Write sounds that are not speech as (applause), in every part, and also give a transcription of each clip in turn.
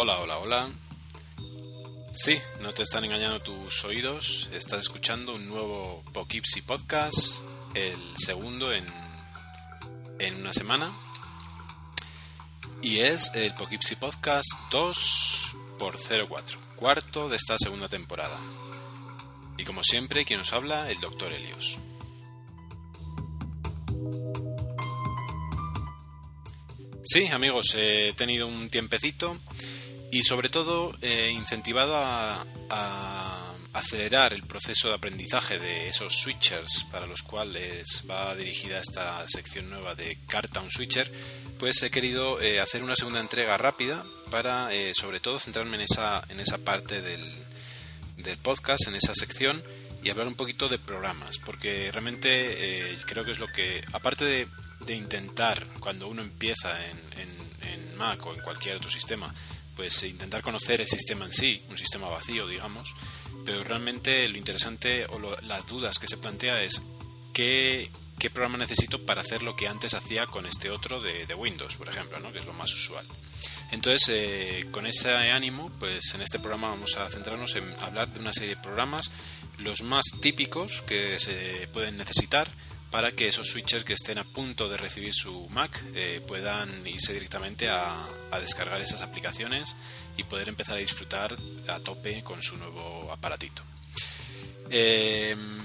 Hola, hola, hola. Sí, no te están engañando tus oídos. Estás escuchando un nuevo Poughkeepsie Podcast, el segundo en, en una semana. Y es el Poughkeepsie Podcast 2 por 04, cuarto de esta segunda temporada. Y como siempre, quien nos habla, el Dr. Helios. Sí, amigos, he tenido un tiempecito y sobre todo eh, incentivado a, acelerar el proceso de aprendizaje de esos switchers para los cuales va dirigida esta sección nueva de Cartoon Switcher, pues he querido eh, hacer una segunda entrega rápida para eh, sobre todo centrarme en esa, en esa parte del, del podcast, en esa sección y hablar un poquito de programas, porque realmente creo que es lo que, aparte de, de intentar cuando uno empieza en, en Mac o en cualquier otro sistema, pues intentar conocer el sistema en sí, un sistema vacío, digamos, pero realmente lo interesante o las dudas que se plantea es qué, qué, programa necesito para hacer lo que antes hacía con este otro de, Windows, por ejemplo, ¿no? que es lo más usual. Entonces, eh, con ese ánimo, pues en este programa vamos a centrarnos en hablar de una serie de programas, los más típicos que se pueden necesitar, para que esos switchers que estén a punto de recibir su Mac eh, puedan irse directamente a, descargar esas aplicaciones y poder empezar a disfrutar a tope con su nuevo aparatito. Em,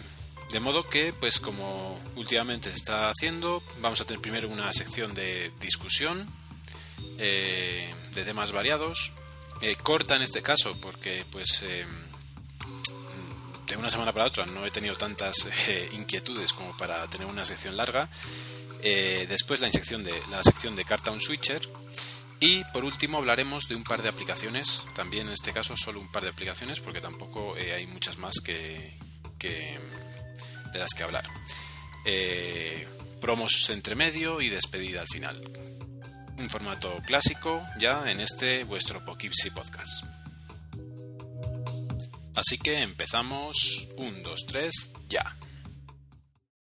de modo que, pues como últimamente se está haciendo, vamos a tener primero una sección de discusión eh, de temas variados, eh, corta en este caso, porque pues em, de una semana para otra no he tenido tantas eh, inquietudes como para tener una sección larga. Eh, después la, sección de, la sección de Cartoon Switcher. Y por último hablaremos de un par de aplicaciones, también en este caso solo un par de aplicaciones, porque tampoco eh, hay muchas más que, de las que hablar. promos entre medio y despedida al final. Un formato clásico ya en este vuestro Poughkeepsie Podcast. Así que empezamos. Un, dos, tres, ya.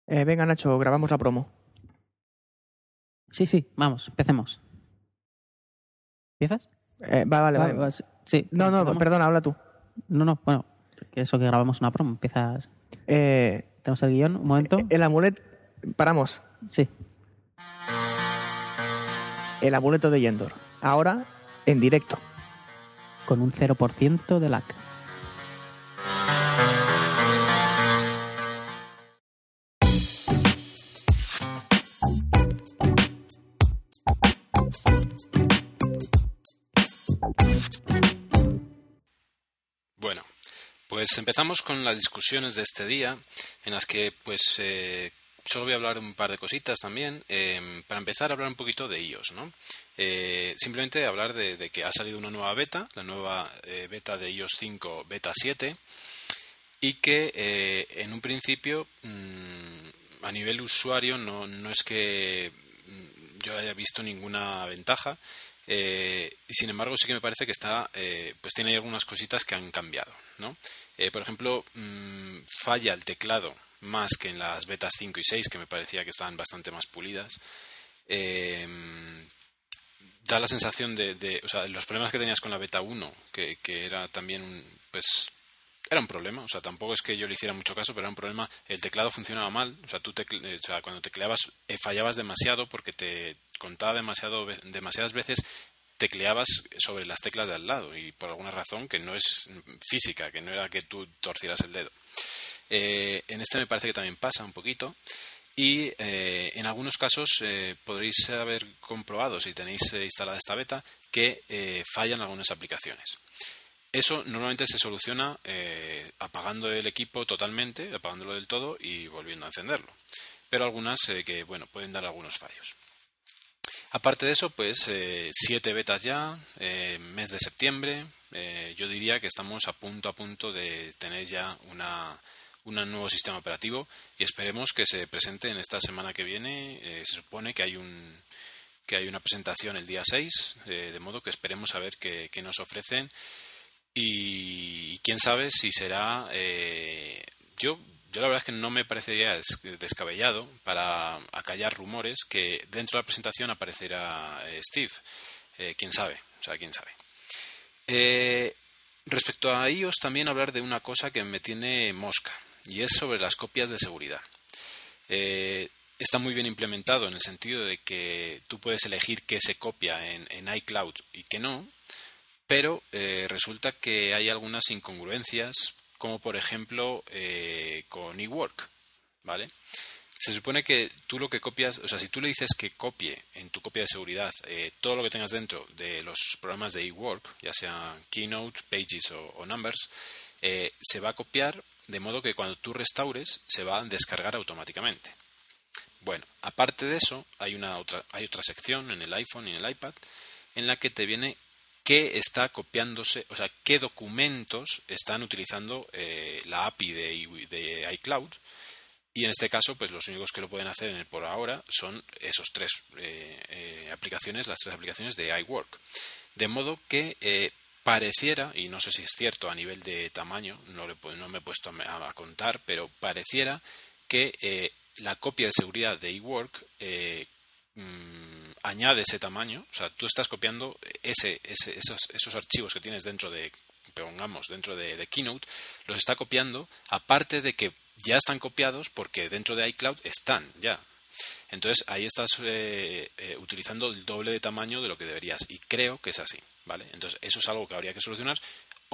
Eh, venga, Nacho, grabamos la promo. Sí, sí, vamos, empecemos. ¿Empiezas? Eh, vale, vale, sí. No, no, perdona, habla tú. No, no, bueno, eso que grabamos una promo, empiezas. Eh, Tenemos el guion, un momento. El amuleto. Paramos. Sí. El amuleto de Yendor. Ahora, en directo. Con un 0% de lag. Pues empezamos con las discusiones de este día, en las que pues eh, solo voy a hablar un par de cositas también. Em, para empezar a hablar un poquito de iOS, ¿no? Eh, simplemente hablar de, que ha salido una nueva beta, la nueva eh, beta de iOS 5, beta 7, y que en un principio mm, a nivel usuario no, no es que mm, yo haya visto ninguna ventaja. y sin embargo sí que me parece que está pues tiene algunas cositas que han cambiado ¿no? Eh, por ejemplo, mm, falla el teclado más que en las betas 5 y 6, que me parecía que estaban bastante más pulidas. Em, da la sensación de, o sea, los problemas que tenías con la beta 1, que, era también un, pues, era un problema, o sea, tampoco es que yo le hiciera mucho caso, pero era un problema, el teclado funcionaba mal, o sea, tú o sea, cuando tecleabas eh, fallabas demasiado porque te contaba demasiado, demasiadas veces tecleabas sobre las teclas de al lado y por alguna razón que no es física, que no era que tú torcieras el dedo. Eh, en este me parece que también pasa un poquito y eh, en algunos casos eh, podréis haber comprobado, si tenéis instalada esta beta, que fallan algunas aplicaciones. Eso normalmente se soluciona apagando el equipo totalmente, apagándolo del todo y volviendo a encenderlo. Pero algunas que bueno pueden dar algunos fallos. Aparte de eso, pues eh, siete betas ya, eh, mes de septiembre. Eh, yo diría que estamos a punto a punto de tener ya una, un nuevo sistema operativo y esperemos que se presente en esta semana que viene. se supone que hay un que hay una presentación el día 6, de modo que esperemos a ver qué, nos ofrecen y, quién sabe si será. yo yo la verdad es que no me parecería descabellado para acallar rumores que dentro de la presentación aparecerá eh, Steve. Eh, quién sabe, o sea, quién sabe. Eh, respecto a iOS, también hablar de una cosa que me tiene mosca, y es sobre las copias de seguridad. Está muy bien implementado en el sentido de que tú puedes elegir qué se copia en, iCloud y qué no, pero resulta que hay algunas incongruencias, como por ejemplo con eWork, ¿vale? se supone que tú lo que copias, o sea, si tú le dices que copie en tu copia de seguridad eh, todo lo que tengas dentro de los programas de eWork, ya sea Keynote, Pages o, Numbers, eh, se va a copiar de modo que cuando tú restaures se va a descargar automáticamente. Bueno, aparte de eso, hay, una otra, hay otra sección en el iPhone y en el iPad en la que te viene qué está copiándose, o sea, qué documentos están utilizando eh, la API de, iCloud y en este caso, pues los únicos que lo pueden hacer en el por ahora son esos tres eh, eh, aplicaciones, las tres aplicaciones de iWork. De modo que pareciera, y no sé si es cierto a nivel de tamaño, no, no me he puesto a, contar, pero pareciera que la copia de seguridad de iWork mm, añade ese tamaño, o sea, tú estás copiando ese, esos, esos archivos que tienes dentro de pongamos dentro de, Keynote, los está copiando, aparte de que ya están copiados porque dentro de iCloud están ya. Entonces ahí estás eh, eh, utilizando el doble de tamaño de lo que deberías y creo que es así, ¿vale? Entonces eso es algo que habría que solucionar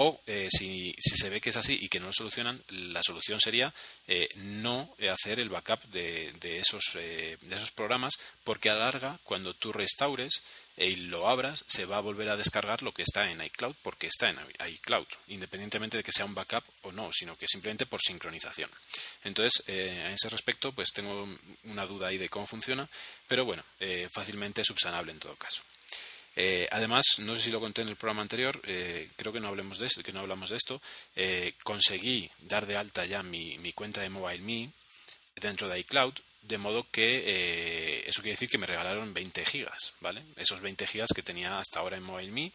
o eh, si, se ve que es así y que no lo solucionan, la solución sería eh, no hacer el backup de, esos, eh, de esos programas, porque a larga, cuando tú restaures y lo abras, se va a volver a descargar lo que está en iCloud, porque está en iCloud, independientemente de que sea un backup o no, sino que simplemente por sincronización. Entonces, a ese respecto, pues tengo una duda ahí de cómo funciona, pero bueno, fácilmente subsanable en todo caso. Eh, además, no sé si lo conté en el programa anterior, eh, creo que no hablemos de esto, que no hablamos de esto. Eh, conseguí dar de alta ya mi, mi, cuenta de MobileMe dentro de iCloud, de modo que eso quiere decir que me regalaron 20 gigas, ¿vale? Esos 20 gigas que tenía hasta ahora en MobileMe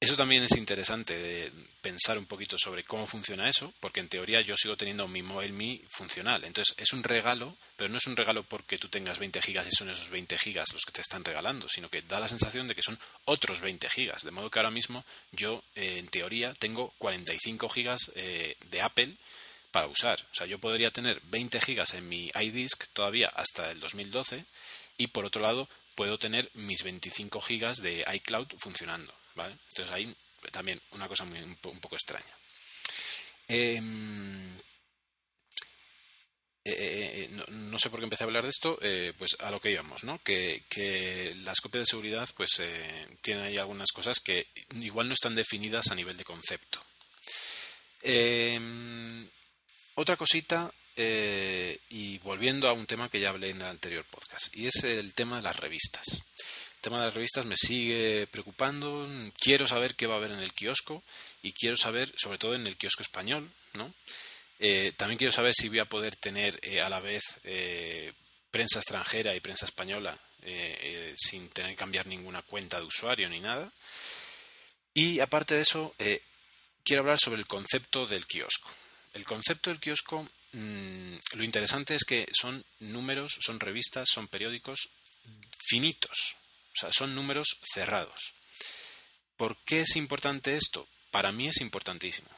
eso también es interesante de pensar un poquito sobre cómo funciona eso, porque en teoría yo sigo teniendo mi Mobile Me funcional. Entonces es un regalo, pero no es un regalo porque tú tengas 20 gigas y son esos 20 gigas los que te están regalando, sino que da la sensación de que son otros 20 gigas. De modo que ahora mismo yo, eh, en teoría, tengo 45 gigas eh, de Apple para usar. O sea, yo podría tener 20 gigas en mi iDisk todavía hasta el 2012 y por otro lado puedo tener mis 25 gigas de iCloud funcionando. Entonces ahí también una cosa muy, un, poco extraña. Em, eh, eh, eh, no, sé por qué empecé a hablar de esto, pues a lo que íbamos, ¿no? Que, las copias de seguridad pues tienen ahí algunas cosas que igual no están definidas a nivel de concepto. Em, otra cosita, y volviendo a un tema que ya hablé en el anterior podcast, y es el tema de las revistas. El tema de las revistas me sigue preocupando. Quiero saber qué va a haber en el kiosco y quiero saber, sobre todo en el kiosco español, ¿no? Eh, también quiero saber si voy a poder tener eh, a la vez eh, prensa extranjera y prensa española sin tener que cambiar ninguna cuenta de usuario ni nada. Y aparte de eso, quiero hablar sobre el concepto del kiosco. El concepto del kiosco, mm, lo interesante es que son números, son revistas, son periódicos finitos. Sea, son números cerrados. ¿Por qué es importante esto? Para mí es importantísimo.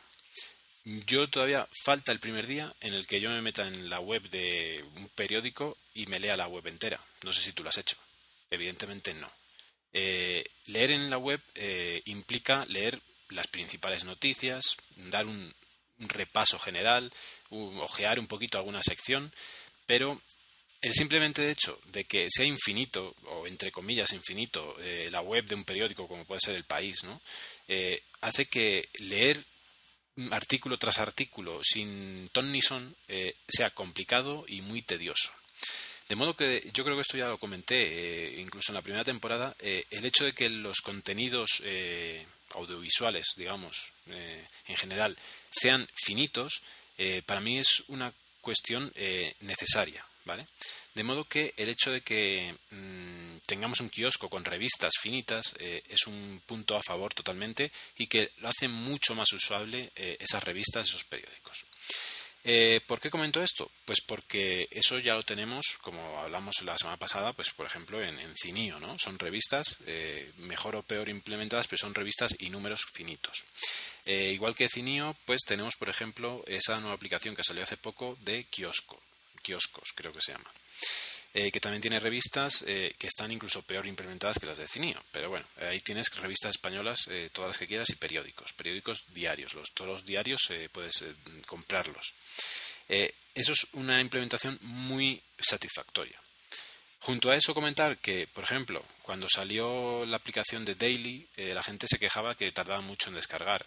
Yo todavía falta el primer día en el que yo me meta en la web de un periódico y me lea la web entera. No sé si tú lo has hecho. Evidentemente no. Eh, leer en la web eh, implica leer las principales noticias, dar un repaso general, ojear un poquito alguna sección, pero el simplemente hecho de que sea infinito, o entre comillas infinito, eh, la web de un periódico como puede ser El País, ¿no? Eh, hace que leer artículo tras artículo sin ton ni son eh, sea complicado y muy tedioso. De modo que yo creo que esto ya lo comenté incluso en la primera temporada, el hecho de que los contenidos audiovisuales, digamos, en general, sean finitos, para mí es una cuestión necesaria ¿vale? De modo que el hecho de que mm, tengamos un kiosco con revistas finitas eh, es un punto a favor totalmente y que lo hace mucho más usable eh, esas revistas, esos periódicos. Eh, ¿Por qué comento esto? Pues porque eso ya lo tenemos, como hablamos la semana pasada, pues por ejemplo en, en Cinio, ¿no? Son revistas mejor o peor implementadas, pero son revistas y números finitos. Igual que Cinio, pues tenemos, por ejemplo, esa nueva aplicación que salió hace poco de Kiosco, Kioscos creo que se llama. Eh, que también tiene revistas eh, que están incluso peor implementadas que las de Cinio. Pero bueno, ahí tienes revistas españolas, eh, todas las que quieras, y periódicos, periódicos diarios. Todos los diarios puedes comprarlos. eso es una implementación muy satisfactoria. Junto a eso comentar que, por ejemplo, cuando salió la aplicación de Daily, la gente se quejaba que tardaba mucho en descargar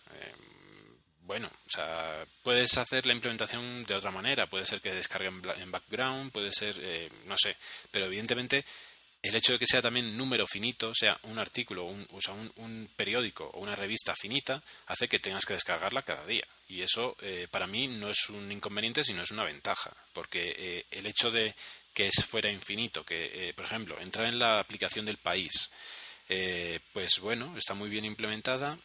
bueno, o sea, puedes hacer la implementación de otra manera, puede ser que descargue en background, puede ser, eh, no sé, pero evidentemente el hecho de que sea también número finito, sea un artículo, un, o sea, un, periódico o una revista finita, hace que tengas que descargarla cada día. Y eso eh, para mí no es un inconveniente, sino es una ventaja, porque eh, el hecho de que fuera infinito, que, por ejemplo, entrar en la aplicación del país, pues bueno, está muy bien implementada.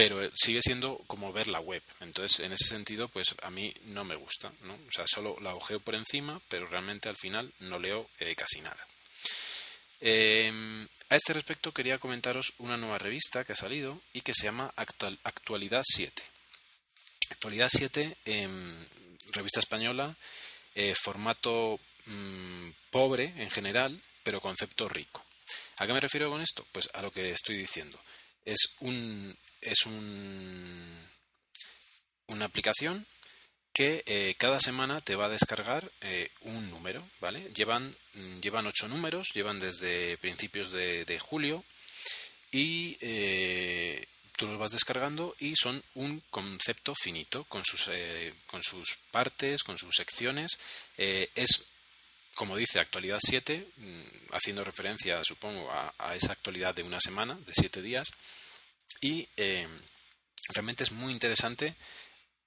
Pero sigue siendo como ver la web. Entonces, en ese sentido, pues a mí no me gusta, ¿no? O sea, solo la ojeo por encima, pero realmente al final no leo eh, casi nada. Em, a este respecto quería comentaros una nueva revista que ha salido y que se llama Actualidad 7. Actualidad 7, em, revista española, eh, formato mm, pobre en general, pero concepto rico. ¿A qué me refiero con esto? Pues a lo que estoy diciendo. Es un, es un, una aplicación que eh, cada semana te va a descargar eh, un número, ¿vale? Llevan, llevan ocho números, llevan desde principios de, julio y eh, tú los vas descargando y son un concepto finito con sus, con sus partes, con sus secciones. es, como dice, actualidad 7, mm, haciendo referencia, supongo, a, a esa actualidad de una semana, de siete días y eh, realmente es muy interesante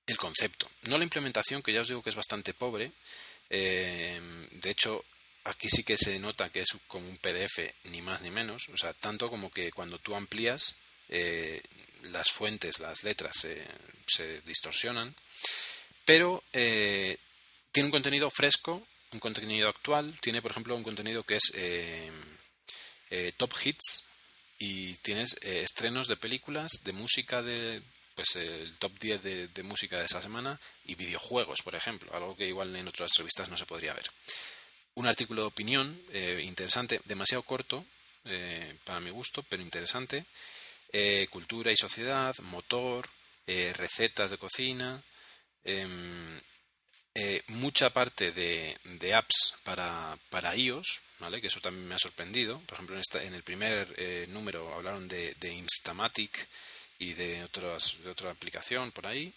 el concepto. No la implementación, que ya os digo que es bastante pobre. Eh, de hecho, aquí sí que se nota que es como un PDF, ni más ni menos. O sea, tanto como que cuando tú amplías eh, las fuentes, las letras se distorsionan. Pero tiene un contenido fresco, un contenido actual. Tiene, por ejemplo, un contenido que es Top Hits, y tienes eh, estrenos de películas, de música de pues el top 10 de, música de esa semana y videojuegos, por ejemplo, algo que igual en otras revistas no se podría ver. Un artículo de opinión eh, interesante, demasiado corto eh, para mi gusto, pero interesante. cultura y sociedad, motor, recetas de cocina, em, mucha parte de, de apps para, para iOS, que eso también me ha sorprendido. Por ejemplo, en, esta, en el primer eh, número hablaron de, Instamatic y de, otras, de otra aplicación por ahí.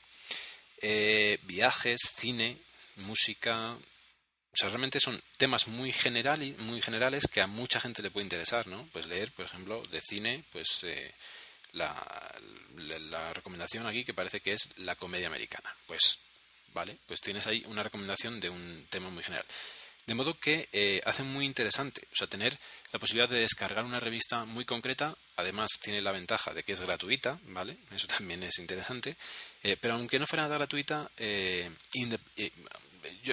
Eh, viajes, cine, música. O sea, realmente son temas muy, general, muy generales que a mucha gente le puede interesar, ¿no? Pues leer, por ejemplo, de cine, pues eh, la, la recomendación aquí que parece que es la comedia americana. Pues, vale, pues tienes ahí una recomendación de un tema muy general. De modo que eh, hace muy interesante, o sea, tener la posibilidad de descargar una revista muy concreta, además tiene la ventaja de que es gratuita, ¿vale? Eso (laughs) también es interesante, eh, pero aunque no fuera nada gratuita, eh,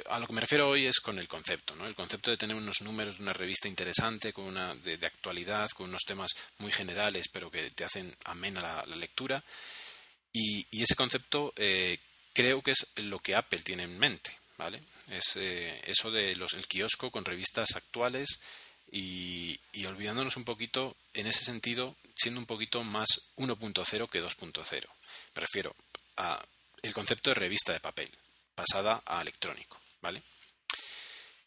a lo que me refiero hoy es con el concepto, ¿no? El concepto de tener unos números de una revista interesante, con una de, actualidad, con unos temas muy generales, pero que te hacen amena la, lectura, y, ese concepto creo que es lo que Apple tiene en mente, ¿vale? Es eh, eso de los, el kiosco con revistas actuales y, olvidándonos un poquito, en ese sentido, siendo un poquito más 1.0 que 2.0. Me refiero a el concepto de revista de papel, pasada a electrónico, ¿vale?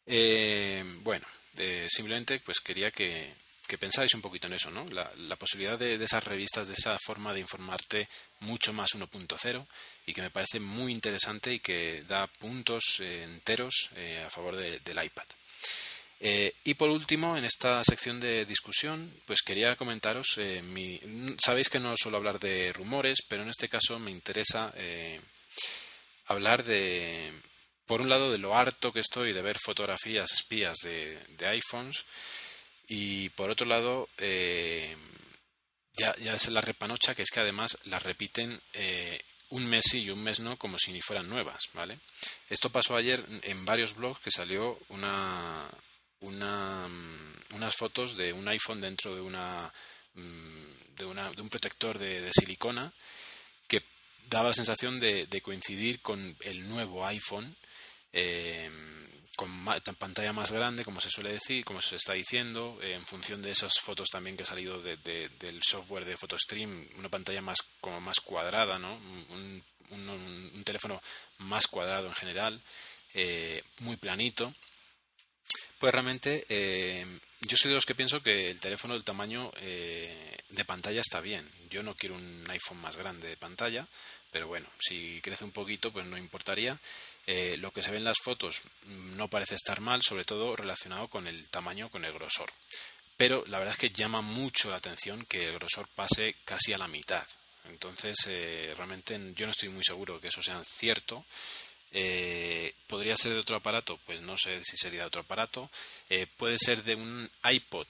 Eh, bueno, eh, simplemente pues quería que, que pensáis un poquito en eso, ¿no? La, posibilidad de, esas revistas, de esa forma de informarte mucho más 1.0 y que me parece muy interesante y que da puntos eh, enteros eh, a favor del iPad. Eh, y por último, en esta sección de discusión, pues quería comentaros, mi, sabéis que no suelo hablar de rumores, pero en este caso me interesa hablar de, por un lado, de lo harto que estoy de ver fotografías espías de, iPhones y por otro lado, ya, ya es la repanocha, que es que además la repiten un mes sí y un mes no, como si fueran nuevas, ¿vale? Esto pasó ayer en varios blogs que salió una, una, mm, unas fotos de un iPhone dentro de una, mm, de, una, de un protector de, silicona que daba la sensación de, coincidir con el nuevo iPhone eh, con pantalla más grande, como se suele decir, como se está diciendo, en función de esas fotos también que ha salido del software de PhotoStream, una pantalla más como más cuadrada, ¿no? Un, teléfono más cuadrado en general, eh, muy planito. Pues realmente eh, yo soy de los que pienso que el teléfono del tamaño eh, de pantalla está bien. Yo no quiero un iPhone más grande de pantalla, pero bueno, si crece un poquito, pues no importaría. Eh, lo que se ve en las fotos no parece estar mal, sobre todo relacionado con el tamaño, con el grosor. Pero la verdad es que llama mucho la atención que el grosor pase casi a la mitad. Entonces, eh, realmente yo no estoy muy seguro que eso sea cierto. Eh, ¿Podría ser de otro aparato? Pues no sé si sería de otro aparato. puede ser de un iPod.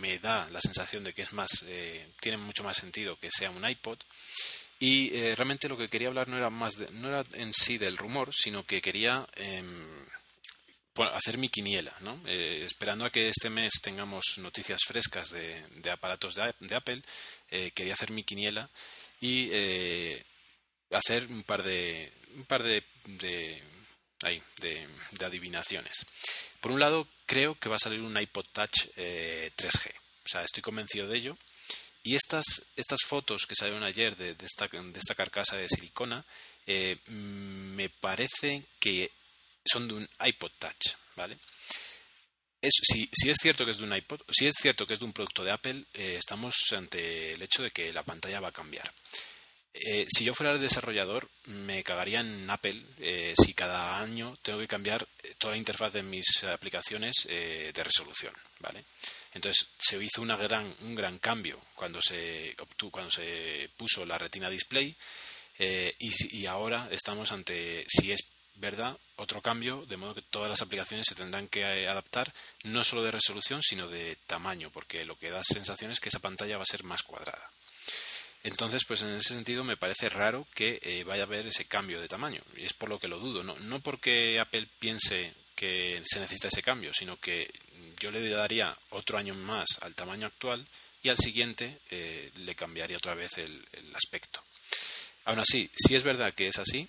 me da la sensación de que es más, tiene mucho más sentido que sea un iPod. Y eh, realmente lo que quería hablar no era más no era en sí del rumor, sino que quería em, hacer mi quiniela, ¿no? Eh, esperando a que este mes tengamos noticias frescas de, de aparatos de, Apple, eh, quería hacer mi quiniela y hacer un par de un par de, de, de, de adivinaciones. Por un lado, creo que va a salir un iPod Touch 3G. O sea, estoy convencido de ello. Y estas, estas fotos que salieron ayer de, esta, de esta, carcasa de silicona eh, me parece que son de un iPod Touch, ¿vale? si, si, es cierto que es de un iPod, si es cierto que es de un producto de Apple, eh, estamos ante el hecho de que la pantalla va a cambiar. Eh, si yo fuera el desarrollador, me cagaría en Apple si cada año tengo que cambiar toda la interfaz de mis aplicaciones de resolución, ¿vale? Entonces se hizo gran, un gran cambio cuando se, cuando se puso la retina display eh, y, y, ahora estamos ante, si es verdad, otro cambio, de modo que todas las aplicaciones se tendrán que eh, adaptar no solo de resolución, sino de tamaño, porque lo que da sensación es que esa pantalla va a ser más cuadrada. Entonces, pues en ese sentido me parece raro que eh, vaya a haber ese cambio de tamaño. Y es por lo que lo dudo. No, no porque Apple piense que se necesita ese cambio, sino que yo le daría otro año más al tamaño actual y al siguiente eh, le cambiaría otra vez el, aspecto. Aún así, si es verdad que es así,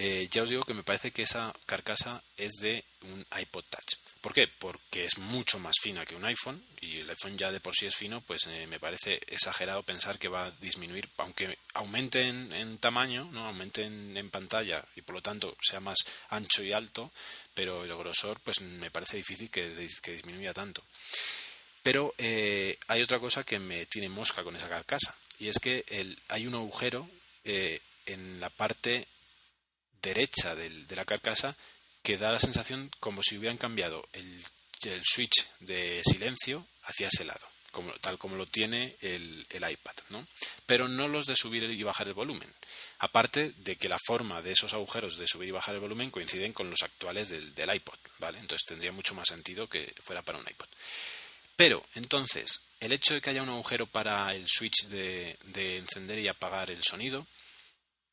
eh, ya os digo que me parece que esa carcasa es de un iPod Touch. ¿Por qué? Porque es mucho más fina que un iPhone y el iPhone ya de por sí es fino, pues eh, me parece exagerado pensar que va a disminuir, aunque aumente en, tamaño, no aumente en, pantalla y por lo tanto sea más ancho y alto, pero el grosor pues me parece difícil que, disminuya tanto. Pero eh, hay otra cosa que me tiene mosca con esa carcasa y es que hay un agujero en la parte derecha de la carcasa que da la sensación como si hubieran cambiado el, switch de silencio hacia ese lado, como, tal como lo tiene el, iPad, ¿no? Pero no los de subir y bajar el volumen. Aparte de que la forma de esos agujeros de subir y bajar el volumen coinciden con los actuales del, iPod, ¿vale? Entonces tendría mucho más sentido que fuera para un iPod. Pero, entonces, el hecho de que haya un agujero para el switch de, encender y apagar el sonido,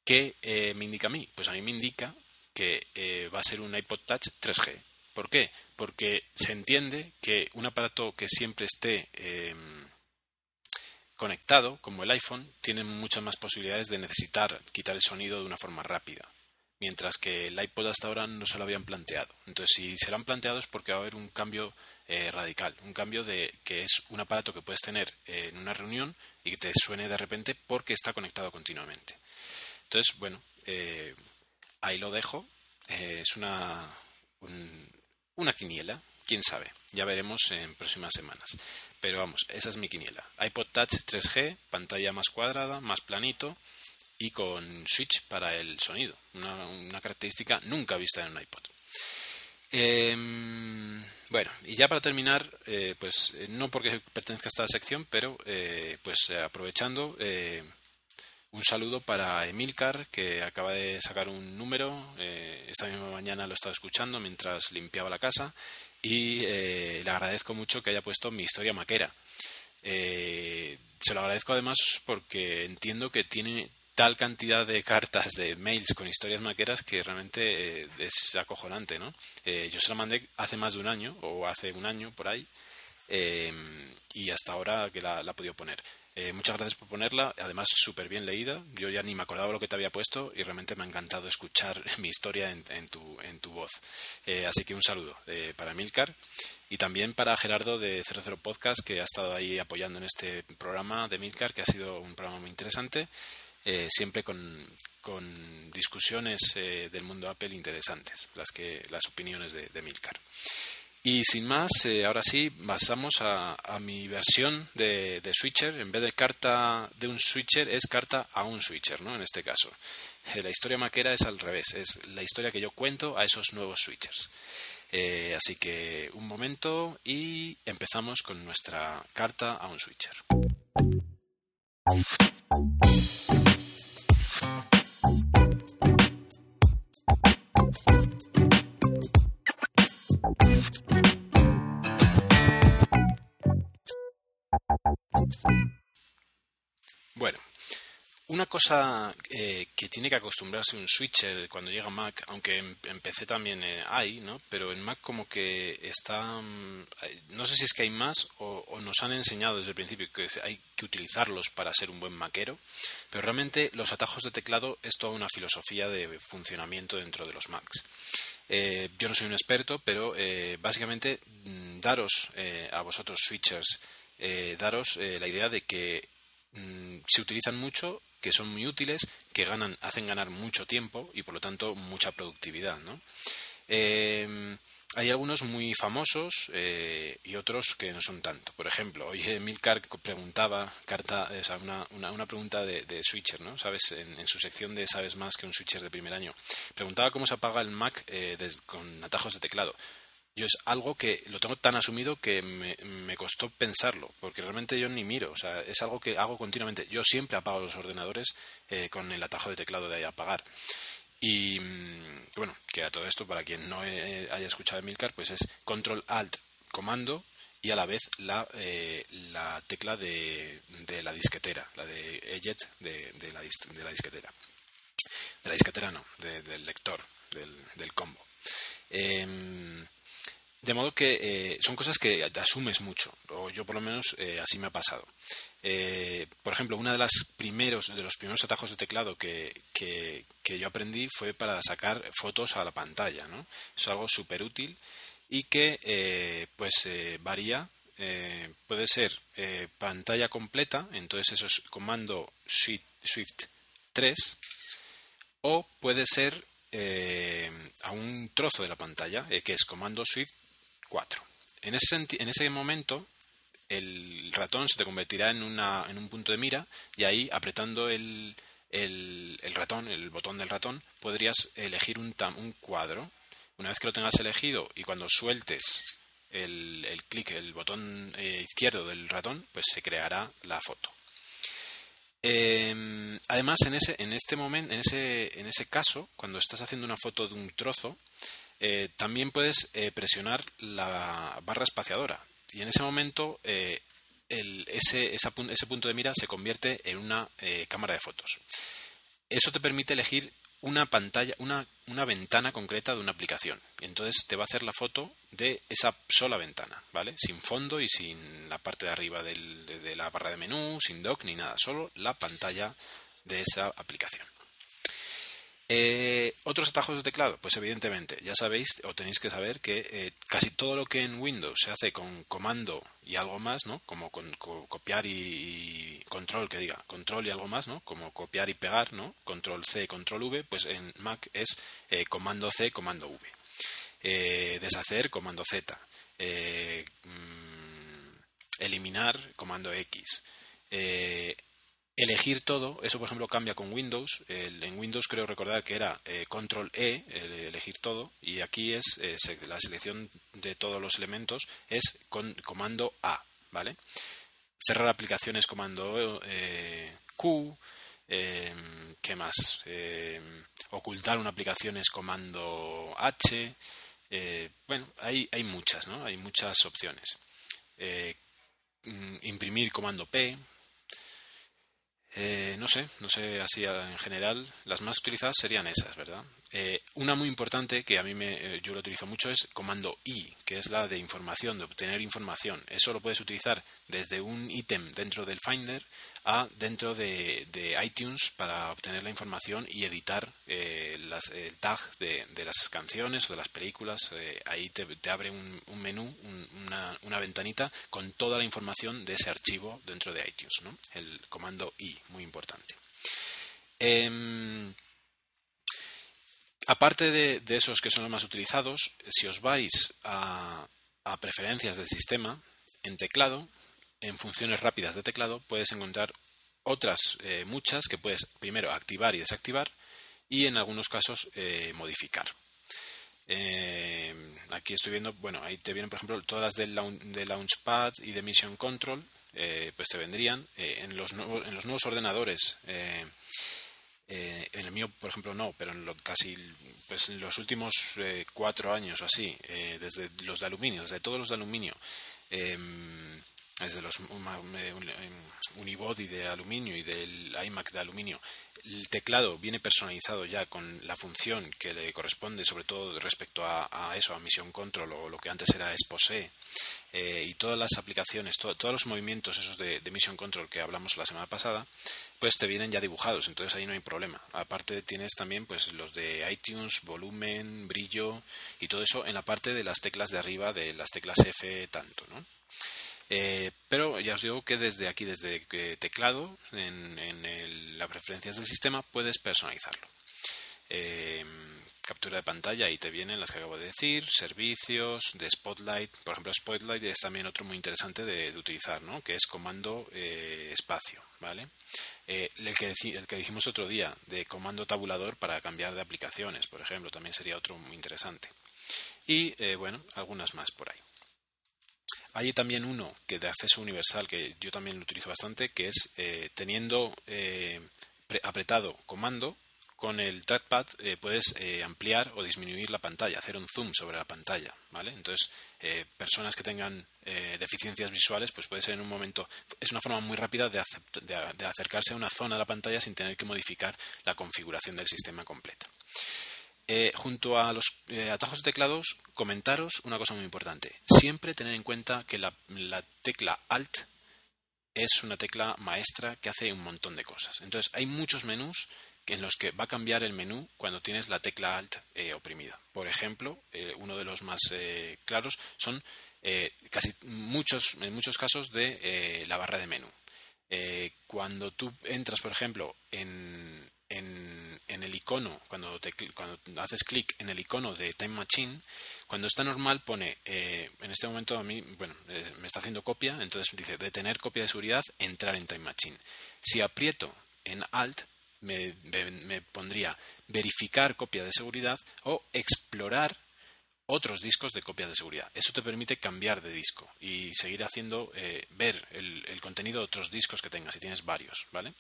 ¿qué eh, me indica a mí? Pues a mí me indica que eh, va a ser un iPod Touch 3G. ¿Por qué? Porque se entiende que un aparato que siempre esté em, conectado, como el iPhone, tiene muchas más posibilidades de necesitar quitar el sonido de una forma rápida. Mientras que el iPod hasta ahora no se lo habían planteado. Entonces, si se lo han planteado es porque va a haber un cambio eh, radical. Un cambio de que es un aparato que puedes tener en una reunión y que te suene de repente porque está conectado continuamente. Entonces, bueno, eh, ahí lo dejo. Eh, es una, una quiniela, quién sabe. Ya veremos en próximas semanas. Pero vamos, esa es mi quiniela. iPod Touch 3G, pantalla más cuadrada, más planito y con switch para el sonido. Una, característica nunca vista en un iPod. Em, bueno, y ya para terminar, eh, pues no porque pertenezca a esta sección, pero pues aprovechando, un saludo para Emilcar, que acaba de sacar un número. Eh, esta misma mañana lo estaba escuchando mientras limpiaba la casa. Y eh, le agradezco mucho que haya puesto mi historia maquera. Eh, se lo agradezco además porque entiendo que tiene tal cantidad de cartas, de mails con historias maqueras que realmente es acojonante, ¿no? Yo se la mandé hace más de un año, o hace un año por ahí, y hasta ahora que la, la podido poner. Eh, muchas gracias por ponerla, además súper bien leída. Yo ya ni me acordaba lo que te había puesto y realmente me ha encantado escuchar (laughs) mi historia en, tu, en tu, voz. Eh, así que un saludo eh, para Milcar y también para Gerardo de 00 Podcast que ha estado ahí apoyando en este programa de Milcar, que ha sido un programa muy interesante, siempre con, con discusiones del mundo Apple interesantes, las, que, las opiniones de, de Milcar. Y sin más, eh, ahora sí, pasamos a, mi versión de, switcher. En vez de carta de un switcher, es carta a un switcher, ¿no? En este caso. Eh, la historia maquera es al revés, es la historia que yo cuento a esos nuevos switchers. Eh, así que un momento y empezamos con nuestra carta a un switcher. Una cosa eh, que tiene que acostumbrarse un switcher cuando llega Mac, aunque en, PC también eh, hay, ¿no? Pero en Mac como que está... Mm, no sé si es que hay más o, nos han enseñado desde el principio que hay que utilizarlos para ser un buen maquero, pero realmente los atajos de teclado es toda una filosofía de funcionamiento dentro de los Macs. Eh, yo no soy un experto, pero básicamente mm, daros a vosotros switchers, daros la idea de que Mm, se utilizan mucho, que son muy útiles, que ganan, hacen ganar mucho tiempo y por lo tanto mucha productividad. Eh, hay algunos muy famosos eh, y otros que no son tanto. Por ejemplo, hoy Milcar preguntaba, carta, una, una, pregunta de, switcher, ¿no? ¿Sabes? En, su sección de Sabes más que un switcher de primer año. Preguntaba cómo se apaga el Mac eh, con atajos de teclado yo es algo que lo tengo tan asumido que me, costó pensarlo, porque realmente yo ni miro, o sea, es algo que hago continuamente. Yo siempre apago los ordenadores eh, con el atajo de teclado de apagar. Y mm, bueno, que a todo esto, para quien no haya escuchado Milcar, pues es control alt comando y a la vez la, eh, la tecla de, de, la disquetera, la de Ejet de, de, la, de la disquetera. De la disquetera no, del lector, del, del combo. Eh, de modo que eh, son cosas que asumes mucho, o yo por lo menos eh, así me ha pasado. Eh, por ejemplo, uno de, las primeros, de los primeros atajos de teclado que, yo aprendí fue para sacar fotos a la pantalla. ¿no? Es algo súper útil y que pues varía. puede ser pantalla completa, entonces eso es comando Swift, 3, o puede ser a un trozo de la pantalla, que es comando Swift 4. En ese, en ese momento, el ratón se te convertirá en, un punto de mira y ahí, apretando el, ratón, el botón del ratón, podrías elegir un, cuadro. Una vez que lo tengas elegido y cuando sueltes el, el clic, el botón eh, izquierdo del ratón, pues se creará la foto. Em, además, en ese, en este momento, en ese, en ese caso, cuando estás haciendo una foto de un trozo, eh, también puedes eh, presionar la barra espaciadora y en ese momento eh, ese, punto de mira se convierte en una cámara de fotos. Eso te permite elegir una pantalla, una, ventana concreta de una aplicación. Entonces te va a hacer la foto de esa sola ventana, ¿vale? Sin fondo y sin la parte de arriba de la barra de menú, sin dock ni nada, solo la pantalla de esa aplicación. Eh, Otros atajos de teclado, pues evidentemente, ya sabéis o tenéis que saber que eh, casi todo lo que en Windows se hace con comando y algo más, ¿no? Como con, copiar y, control, que diga, control y algo más, ¿no? Como copiar y pegar, ¿no? Control C, control V, pues en Mac es eh, comando C, comando V. Deshacer, comando Z. Mm, eliminar, comando X elegir todo, eso por ejemplo cambia con Windows. en Windows creo recordar que era eh, Control E, elegir todo, y aquí es eh, la selección de todos los elementos es con comando A, ¿vale? Cerrar aplicaciones comando eh, Q, em, ¿qué más? Em, ocultar una aplicación es comando H. bueno, hay, hay muchas, ¿no? Hay muchas opciones. Mm, imprimir comando P, Eh, no sé, no sé, así en general, las más utilizadas serían esas, ¿verdad? Eh, una muy importante que a mí me, eh, yo lo utilizo mucho es comando I, que es la de información, de obtener información. Eso lo puedes utilizar desde un ítem dentro del Finder a dentro de, iTunes para obtener la información y editar el tag de, las canciones o de las películas. ahí te, abre un, menú, una, una, ventanita con toda la información de ese archivo dentro de iTunes, ¿no? El comando I muy importante. Aparte de, esos que son los más utilizados, si os vais a, preferencias del sistema, en teclado, en funciones rápidas de teclado, puedes encontrar otras eh, muchas que puedes primero activar y desactivar y en algunos casos eh, modificar. Em, aquí estoy viendo, bueno, ahí te vienen por ejemplo todas las de Launchpad y de Mission Control, eh, pues te vendrían eh, en, los en los nuevos ordenadores. Eh, en el mío, por ejemplo, no, pero en lo, casi pues en los últimos cuatro años o así, desde los de aluminio, desde todos los de aluminio, em, desde los unibody de aluminio y del iMac de aluminio, el teclado viene personalizado ya con la función que le corresponde, sobre todo respecto a, eso, a Mission Control o lo que antes era Expose, eh, y todas las aplicaciones, todos los movimientos esos de, Mission Control que hablamos la semana pasada, pues te vienen ya dibujados, entonces ahí no hay problema. Aparte tienes también pues los de iTunes, volumen, brillo y todo eso en la parte de las teclas de arriba de las teclas F tanto, ¿no? Eh, pero ya os digo que desde aquí, desde teclado, en, en las preferencias del sistema, puedes personalizarlo. Eh, captura de pantalla, y te vienen las que acabo de decir, servicios, de Spotlight. Por ejemplo, Spotlight es también otro muy interesante de, utilizar, ¿no? que es comando eh, espacio. ¿vale? el, que el que dijimos otro día, de comando tabulador para cambiar de aplicaciones, por ejemplo, también sería otro muy interesante. Y bueno, algunas más por ahí. Hay también uno que de acceso universal que yo también lo utilizo bastante, que es eh, teniendo eh, apretado comando, con el trackpad eh, puedes ampliar o disminuir la pantalla, hacer un zoom sobre la pantalla, ¿vale? Entonces, personas que tengan deficiencias visuales, pues puede ser en un momento, es una forma muy rápida de, de, acercarse a una zona de la pantalla sin tener que modificar la configuración del sistema completa. Eh, junto a los eh, atajos de teclados, comentaros una cosa muy importante. Siempre tener en cuenta que la, tecla Alt es una tecla maestra que hace un montón de cosas. Entonces, hay muchos menús en los que va a cambiar el menú cuando tienes la tecla Alt eh, oprimida. Por ejemplo, uno de los más claros son casi muchos, en muchos casos de la barra de menú. cuando tú entras, por ejemplo, en, en, el icono, cuando, cuando haces clic en el icono de Time Machine, cuando está normal pone, eh, en este momento a mí, bueno, eh, me está haciendo copia, entonces dice detener copia de seguridad, entrar en Time Machine. Si aprieto en Alt, me, pondría verificar copia de seguridad o explorar otros discos de copias de seguridad. Eso te permite cambiar de disco y seguir haciendo eh, ver el, contenido de otros discos que tengas, si tienes varios, ¿vale?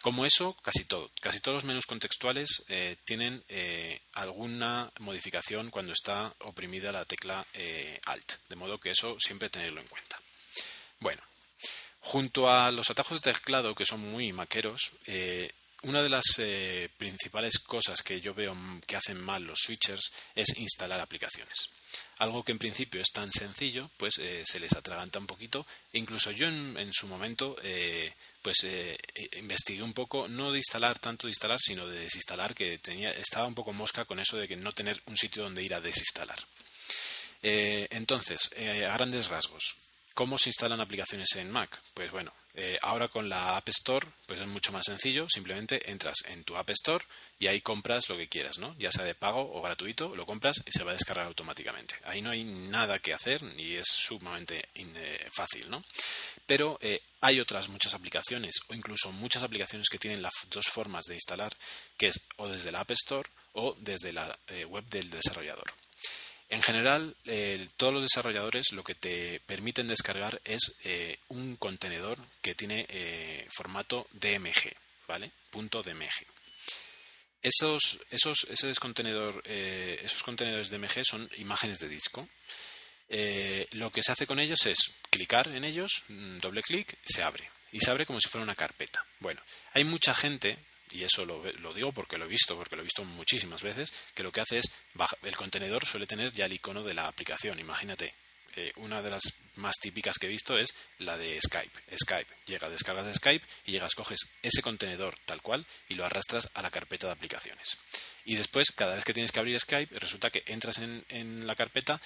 Como eso, casi todo. Casi todos los menús contextuales eh, tienen eh, alguna modificación cuando está oprimida la tecla Alt. De modo que eso siempre tenerlo en cuenta. Bueno, junto a los atajos de teclado, que son muy maqueros, una de las principales cosas que yo veo que hacen mal los switchers es instalar aplicaciones. Algo que en principio es tan sencillo, pues se les atraganta un poquito. incluso yo en, su momento pues eh, investigué un poco, no de instalar tanto de instalar, sino de desinstalar, que tenía, estaba un poco mosca con eso de que no tener un sitio donde ir a desinstalar. Eh, entonces, eh, a grandes rasgos, ¿cómo se instalan aplicaciones en Mac? Pues bueno, eh, ahora con la App Store, pues es mucho más sencillo. Simplemente entras en tu App Store y ahí compras lo que quieras, ¿no? Ya sea de pago o gratuito, lo compras y se va a descargar automáticamente. Ahí no hay nada que hacer y es sumamente eh, fácil, ¿no? Pero eh, hay otras muchas aplicaciones o incluso muchas aplicaciones que tienen las dos formas de instalar, que es o desde la App Store o desde la web del desarrollador. En general, todos los desarrolladores lo que te permiten descargar es eh, un contenedor que tiene eh, formato DMG, ¿vale? Punto DMG. Esos, esos, ese contenedor, eh, esos contenedores DMG son imágenes de disco. lo que se hace con ellos es clicar en ellos, mm, doble clic, se abre. y se abre como si fuera una carpeta. Bueno, hay mucha gente, y eso lo, lo, digo porque lo he visto, porque lo he visto muchísimas veces, que lo que hace es, el contenedor suele tener ya el icono de la aplicación, imagínate. Eh, una de las más típicas que he visto es la de Skype. Skype, llega, descargas de Skype y llegas, coges ese contenedor tal cual y lo arrastras a la carpeta de aplicaciones. Y después, cada vez que tienes que abrir Skype, resulta que entras en, en la carpeta,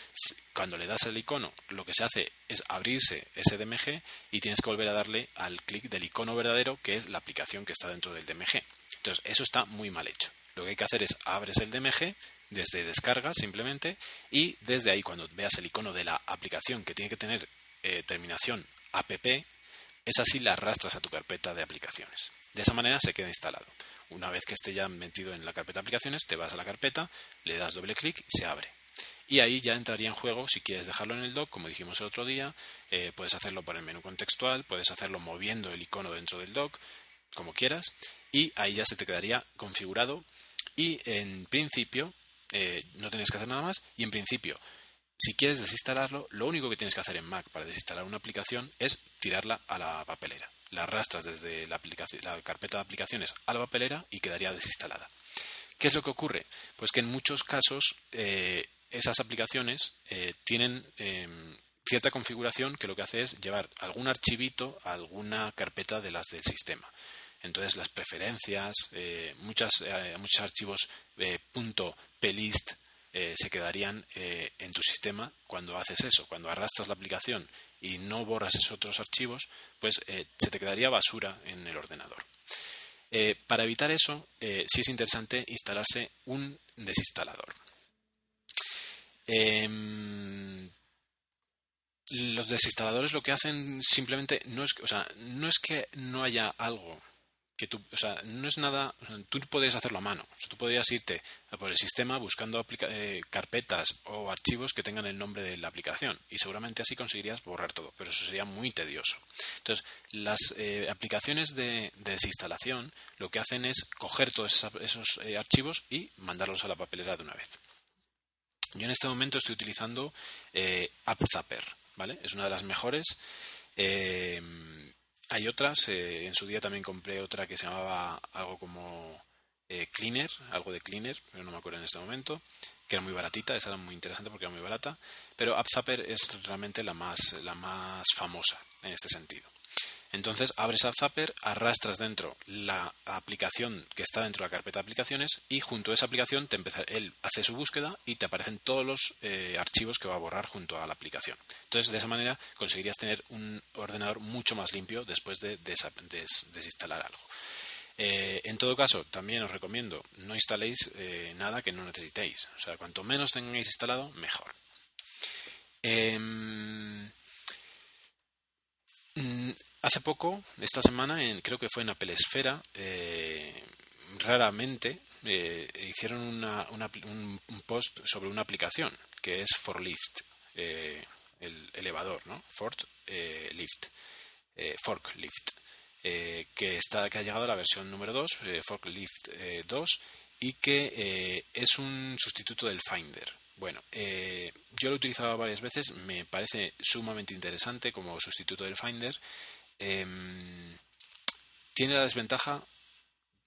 cuando le das el icono, lo que se hace es abrirse ese DMG y tienes que volver a darle al clic del icono verdadero, que es la aplicación que está dentro del DMG. Entonces, eso está muy mal hecho. Lo que hay que hacer es abres el DMG desde descarga simplemente y desde ahí cuando veas el icono de la aplicación que tiene que tener eh, terminación app, es así la arrastras a tu carpeta de aplicaciones. De esa manera se queda instalado. Una vez que esté ya metido en la carpeta de aplicaciones, te vas a la carpeta, le das doble clic y se abre. Y ahí ya entraría en juego si quieres dejarlo en el dock, como dijimos el otro día, eh, puedes hacerlo por el menú contextual, puedes hacerlo moviendo el icono dentro del dock, como quieras, y ahí ya se te quedaría configurado y en principio eh, no tienes que hacer nada más y en principio si quieres desinstalarlo, lo único que tienes que hacer en Mac para desinstalar una aplicación es tirarla a la papelera. La arrastras desde la, carpeta de aplicaciones a la papelera y quedaría desinstalada. ¿Qué es lo que ocurre? Pues que en muchos casos eh, esas aplicaciones eh, tienen em, cierta configuración que lo que hace es llevar algún archivito a alguna carpeta de las del sistema. Entonces las preferencias, muchos archivos eh, .plist se quedarían en tu sistema cuando haces eso. Cuando arrastras la aplicación y no borras esos otros archivos, pues se te quedaría basura en el ordenador. para evitar eso, sí es interesante instalarse un desinstalador. Em, los desinstaladores lo que hacen simplemente no es, o sea, no es que no haya algo tú, o sea, no es nada, tú podrías hacerlo a mano. tú podrías irte por el sistema buscando eh, carpetas o archivos que tengan el nombre de la aplicación y seguramente así conseguirías borrar todo, pero eso sería muy tedioso. Entonces, las eh, aplicaciones de, desinstalación lo que hacen es coger todos esos, eh, archivos y mandarlos a la papelera de una vez. Yo en este momento estoy utilizando AppZapper, ¿vale? Es una de las mejores. Hay otras, eh, en su día también compré otra que se llamaba algo como eh, Cleaner, algo de Cleaner, pero no me acuerdo en este momento, que era muy baratita, esa era muy interesante porque era muy barata, pero AppZapper es realmente la más, la más famosa en este sentido. Entonces abres Zapper, arrastras dentro la aplicación que está dentro de la carpeta de aplicaciones y junto a esa aplicación él hace su búsqueda y te aparecen todos los eh, archivos que va a borrar junto a la aplicación. Entonces de esa manera conseguirías tener un ordenador mucho más limpio después de desinstalar algo. Eh, en todo caso, también os recomiendo no instaléis eh, nada que no necesitéis. O sea, cuanto menos tengáis instalado, mejor. Em, Hace poco, esta semana, creo que fue en Apple Esfera, eh, raramente eh, hicieron un, post sobre una aplicación que es ForLift, eh, el elevador, ¿no? Ford Lift, Forklift, que está que ha llegado a la versión número 2, Forklift 2, y que es un sustituto del Finder. Bueno, yo lo he utilizado varias veces, me parece sumamente interesante como sustituto del Finder Em, tiene la desventaja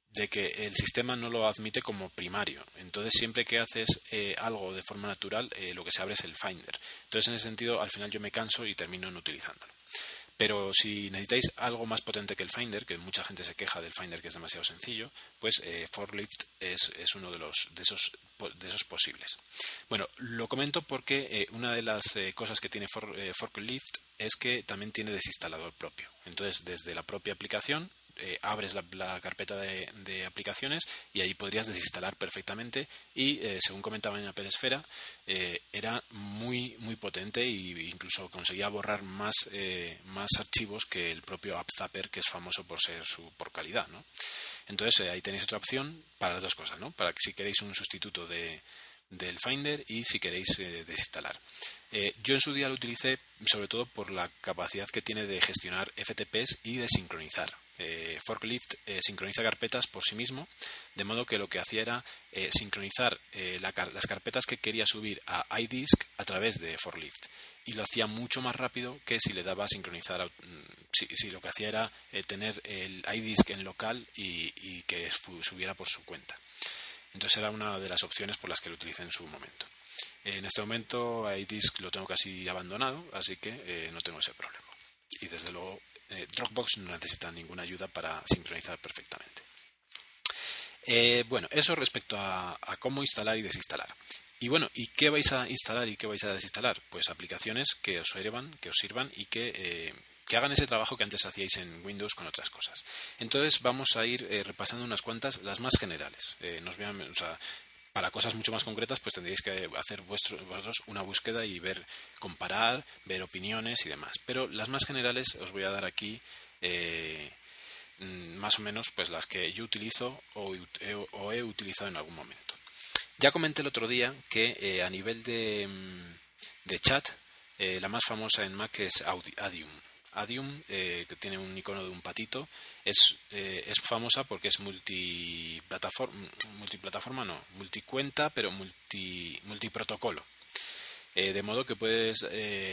de que el sistema no lo admite como primario. Entonces, siempre que haces eh, algo de forma natural, eh, lo que se abre es el Finder. Entonces, en ese sentido, al final yo me canso y termino no utilizándolo. Pero si necesitáis algo más potente que el Finder, que mucha gente se queja del Finder que es demasiado sencillo, pues eh, Forklift es, es, uno de, los, de, esos, de esos posibles. Bueno, lo comento porque eh, una de las eh, cosas que tiene Forklift es que también tiene desinstalador propio. Entonces, desde la propia aplicación eh, abres la, carpeta de, aplicaciones y ahí podrías desinstalar perfectamente y eh, según comentaba en Apple Esfera eh, era muy muy potente e incluso conseguía borrar más, más archivos que el propio AppZapper que es famoso por ser su por calidad ¿no? entonces ahí tenéis otra opción para las dos cosas ¿no? para que si queréis un sustituto de, del Finder y si queréis desinstalar yo en su día lo utilicé sobre todo por la capacidad que tiene de gestionar FTPs y de sincronizar eh, Forklift eh, sincroniza carpetas por sí mismo, de modo que lo que hacía era eh, sincronizar las carpetas que quería subir a iDisk a través de Forklift. y lo hacía mucho más rápido que si le daba a sincronizar, si, si lo que hacía era tener el iDisk en local y, y que subiera por su cuenta. Entonces era una de las opciones por las que lo utilicé en su momento. En este momento iDisk lo tengo casi abandonado, así que no tengo ese problema. Y desde luego eh, Dropbox no necesita ninguna ayuda para sincronizar perfectamente. Eh, bueno, eso respecto a, cómo instalar y desinstalar. Y bueno, ¿y qué vais a instalar y qué vais a desinstalar? Pues aplicaciones que os sirvan, que os sirvan y que que hagan ese trabajo que antes hacíais en Windows con otras cosas. Entonces vamos a ir eh, repasando unas cuantas, las más generales. Eh, nos para cosas mucho más concretas, pues tendréis que hacer vosotros una búsqueda y ver, comparar, ver opiniones y demás. Pero las más generales os voy a dar aquí eh, mm, más o menos pues las que yo utilizo o, he utilizado en algún momento. Ya comenté el otro día que a nivel de, mm, de chat, la más famosa en Mac es Adium. Adium, eh, que tiene un icono de un patito, es, eh, es famosa porque es multiplataforma, multiplataforma no, multicuenta, pero multi, multiprotocolo. Eh, de modo que puedes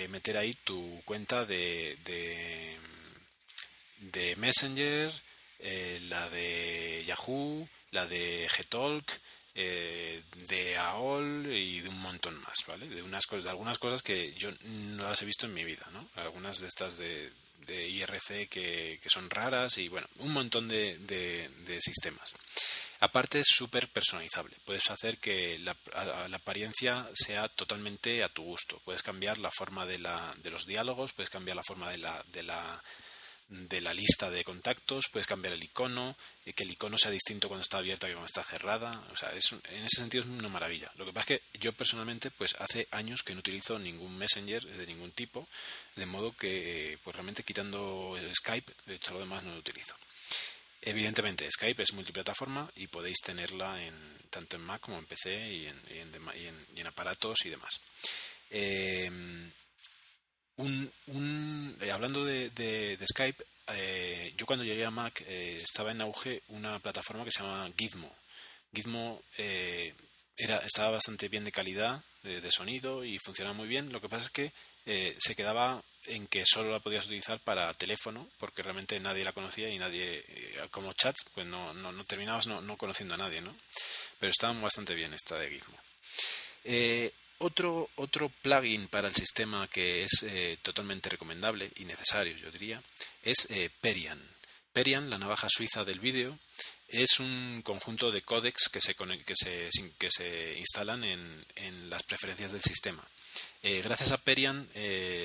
meter ahí tu cuenta de, de, de Messenger, la de Yahoo, la de Gtalk, eh, de AOL y de un montón más, ¿vale? De unas cosas, de algunas cosas que yo no las he visto en mi vida, ¿no? Algunas de estas de, IRC que, son raras y bueno, un montón de, de sistemas. Aparte es súper personalizable. Puedes hacer que la, la, apariencia sea totalmente a tu gusto. Puedes cambiar la forma de, la, de los diálogos, puedes cambiar la forma de la, de la de la lista de contactos, puedes cambiar el icono, y que el icono sea distinto cuando está abierta que cuando está cerrada. O sea, es, en ese sentido es una maravilla. Lo que pasa es que yo personalmente, pues hace años que no utilizo ningún Messenger de ningún tipo, de modo que, pues realmente quitando Skype, hecho lo demás no lo utilizo. Evidentemente, Skype es multiplataforma y podéis tenerla en, tanto en Mac como en PC y en, aparatos y demás. Eh, un, eh, hablando de, Skype, eh, yo cuando llegué a Mac eh, estaba en auge una plataforma que se llama Gizmo. Gizmo era, estaba bastante bien de calidad de, sonido y funcionaba muy bien. Lo que pasa es que se quedaba en que solo la podías utilizar para teléfono porque realmente nadie la conocía y nadie como chat pues no, no, no terminabas no, no, conociendo a nadie ¿no? pero estaba bastante bien esta de Gizmo otro, otro plugin para el sistema que es eh, totalmente recomendable y necesario, yo diría, es eh, Perian. Perian, la navaja suiza del vídeo, es un conjunto de códecs que se, que se, que se instalan en, en, las preferencias del sistema. Eh, gracias a Perian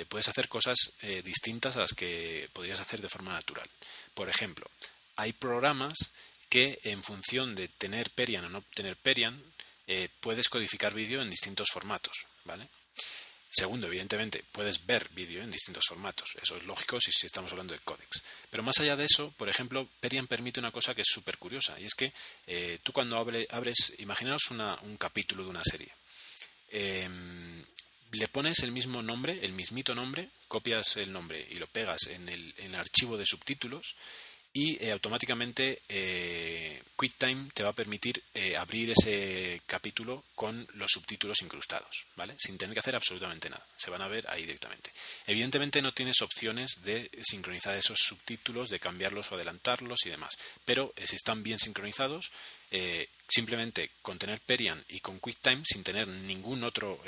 puedes hacer cosas distintas a las que podrías hacer de forma natural. Por ejemplo, hay programas que en función de tener Perian o no tener Perian, eh, puedes codificar vídeo en distintos formatos, ¿vale? Segundo, evidentemente, puedes ver vídeo en distintos formatos. Eso es lógico si, estamos hablando de códex. Pero más allá de eso, por ejemplo, Perian permite una cosa que es súper curiosa. Y es que eh, tú cuando abres, imaginaos un capítulo de una serie. Em, le pones el mismo nombre, el mismito nombre, copias el nombre y lo pegas en el archivo de subtítulos y eh, automáticamente eh, QuickTime te va a permitir eh, abrir ese capítulo con los subtítulos incrustados, ¿vale? Sin tener que hacer absolutamente nada. Se van a ver ahí directamente. Evidentemente no tienes opciones de sincronizar esos subtítulos, de cambiarlos o adelantarlos y demás. Pero si están bien sincronizados, simplemente con tener Perian y con QuickTime, sin tener ningún otro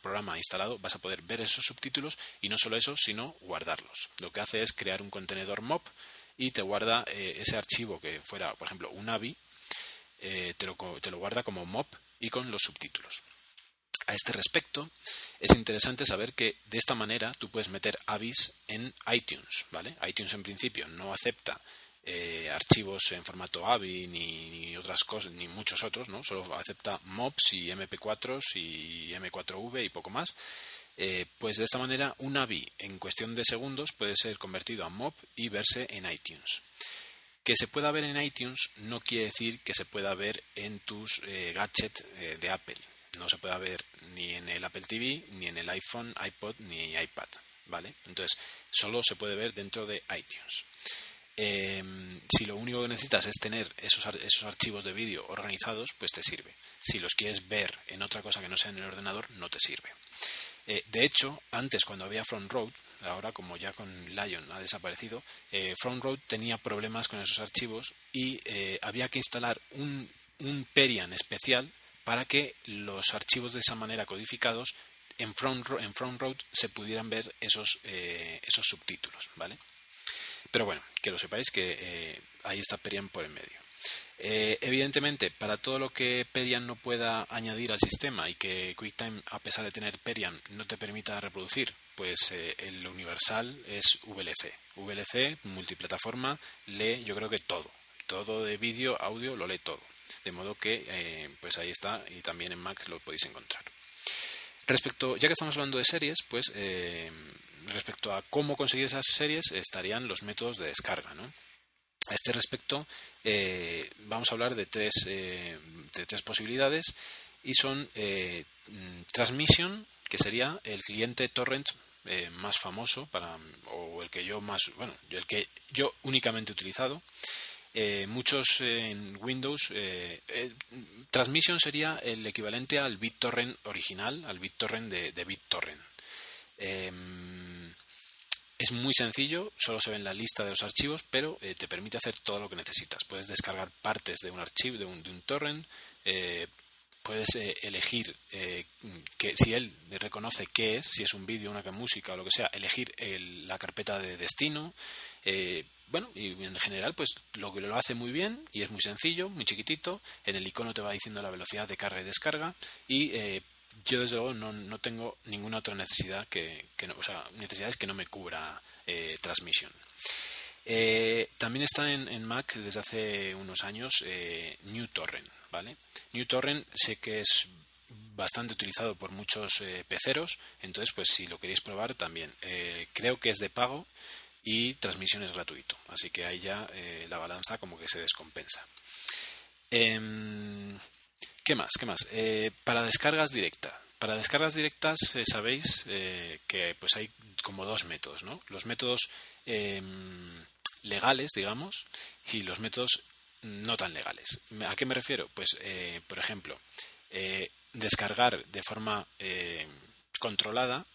programa instalado, vas a poder ver esos subtítulos y no solo eso, sino guardarlos. Lo que hace es crear un contenedor MOB y te guarda eh, ese archivo que fuera, por ejemplo, un AVI, eh, te, lo, te lo guarda como MOP y con los subtítulos. A este respecto, es interesante saber que de esta manera tú puedes meter AVIs en iTunes, ¿vale? iTunes en principio no acepta eh, archivos en formato AVI ni, otras cosas, ni muchos otros, ¿no? Solo acepta MOPs y MP4s y M4V y poco más. Eh, pues de esta manera un AVI en cuestión de segundos puede ser convertido a MOB y verse en iTunes. Que se pueda ver en iTunes no quiere decir que se pueda ver en tus eh, gadgets eh, de Apple. No se puede ver ni en el Apple TV, ni en el iPhone, iPod, ni iPad. ¿Vale? Entonces, solo se puede ver dentro de iTunes. Em, si lo único que necesitas es tener esos, esos archivos de vídeo organizados, pues te sirve. Si los quieres ver en otra cosa que no sea en el ordenador, no te sirve. De hecho, antes cuando había Front Road, ahora como ya con Lion ha desaparecido, Front Road tenía problemas con esos archivos y había que instalar un, un Perian especial para que los archivos de esa manera codificados en Front, en front Road se pudieran ver esos, esos subtítulos, ¿vale? Pero bueno, que lo sepáis que ahí está Perian por en medio. Eh, evidentemente, para todo lo que Perian no pueda añadir al sistema y que QuickTime, a pesar de tener Perian, no te permita reproducir, pues eh, el universal es VLC. VLC, multiplataforma, lee yo creo que todo. Todo de vídeo, audio, lo lee todo. De modo que, eh, pues ahí está y también en Mac lo podéis encontrar. Respecto, ya que estamos hablando de series, pues respecto a cómo conseguir esas series estarían los métodos de descarga, ¿no? A este respecto, eh, vamos a hablar de tres, eh, de tres posibilidades y son eh, mm, Transmission, que sería el cliente torrent más famoso para, o el que yo más, bueno, el que yo únicamente he utilizado. muchos en Windows, Transmission sería el equivalente al BitTorrent original, al BitTorrent de, de BitTorrent. Es muy sencillo, solo se ve en la lista de los archivos, pero eh, te permite hacer todo lo que necesitas. Puedes descargar partes de un archivo, de un, de un torrent, eh, puedes eh, elegir que si él reconoce qué es, si es un vídeo, una música o lo que sea, elegir la carpeta de destino. bueno, y en general, pues lo que lo hace muy bien y es muy sencillo, muy chiquitito. En el icono te va diciendo la velocidad de carga y descarga y yo desde luego no, no tengo ninguna otra necesidad que, que no, o sea, necesidades que no me cubra eh, Transmission. Eh, también está en, Mac desde hace unos años eh, NewTorrent, ¿vale? NewTorrent sé que es bastante utilizado por muchos eh, peceros, entonces pues si lo queréis probar también. creo que es de pago y transmisión es gratuito, así que ahí ya la balanza como que se descompensa. Em, ¿Qué más? ¿Qué más? Eh, para descargas directas. Para descargas directas eh, sabéis eh, que pues hay como dos métodos, ¿no? Los métodos em, legales, digamos, y los métodos no tan legales. ¿A qué me refiero? Pues, por ejemplo, descargar de forma controlada,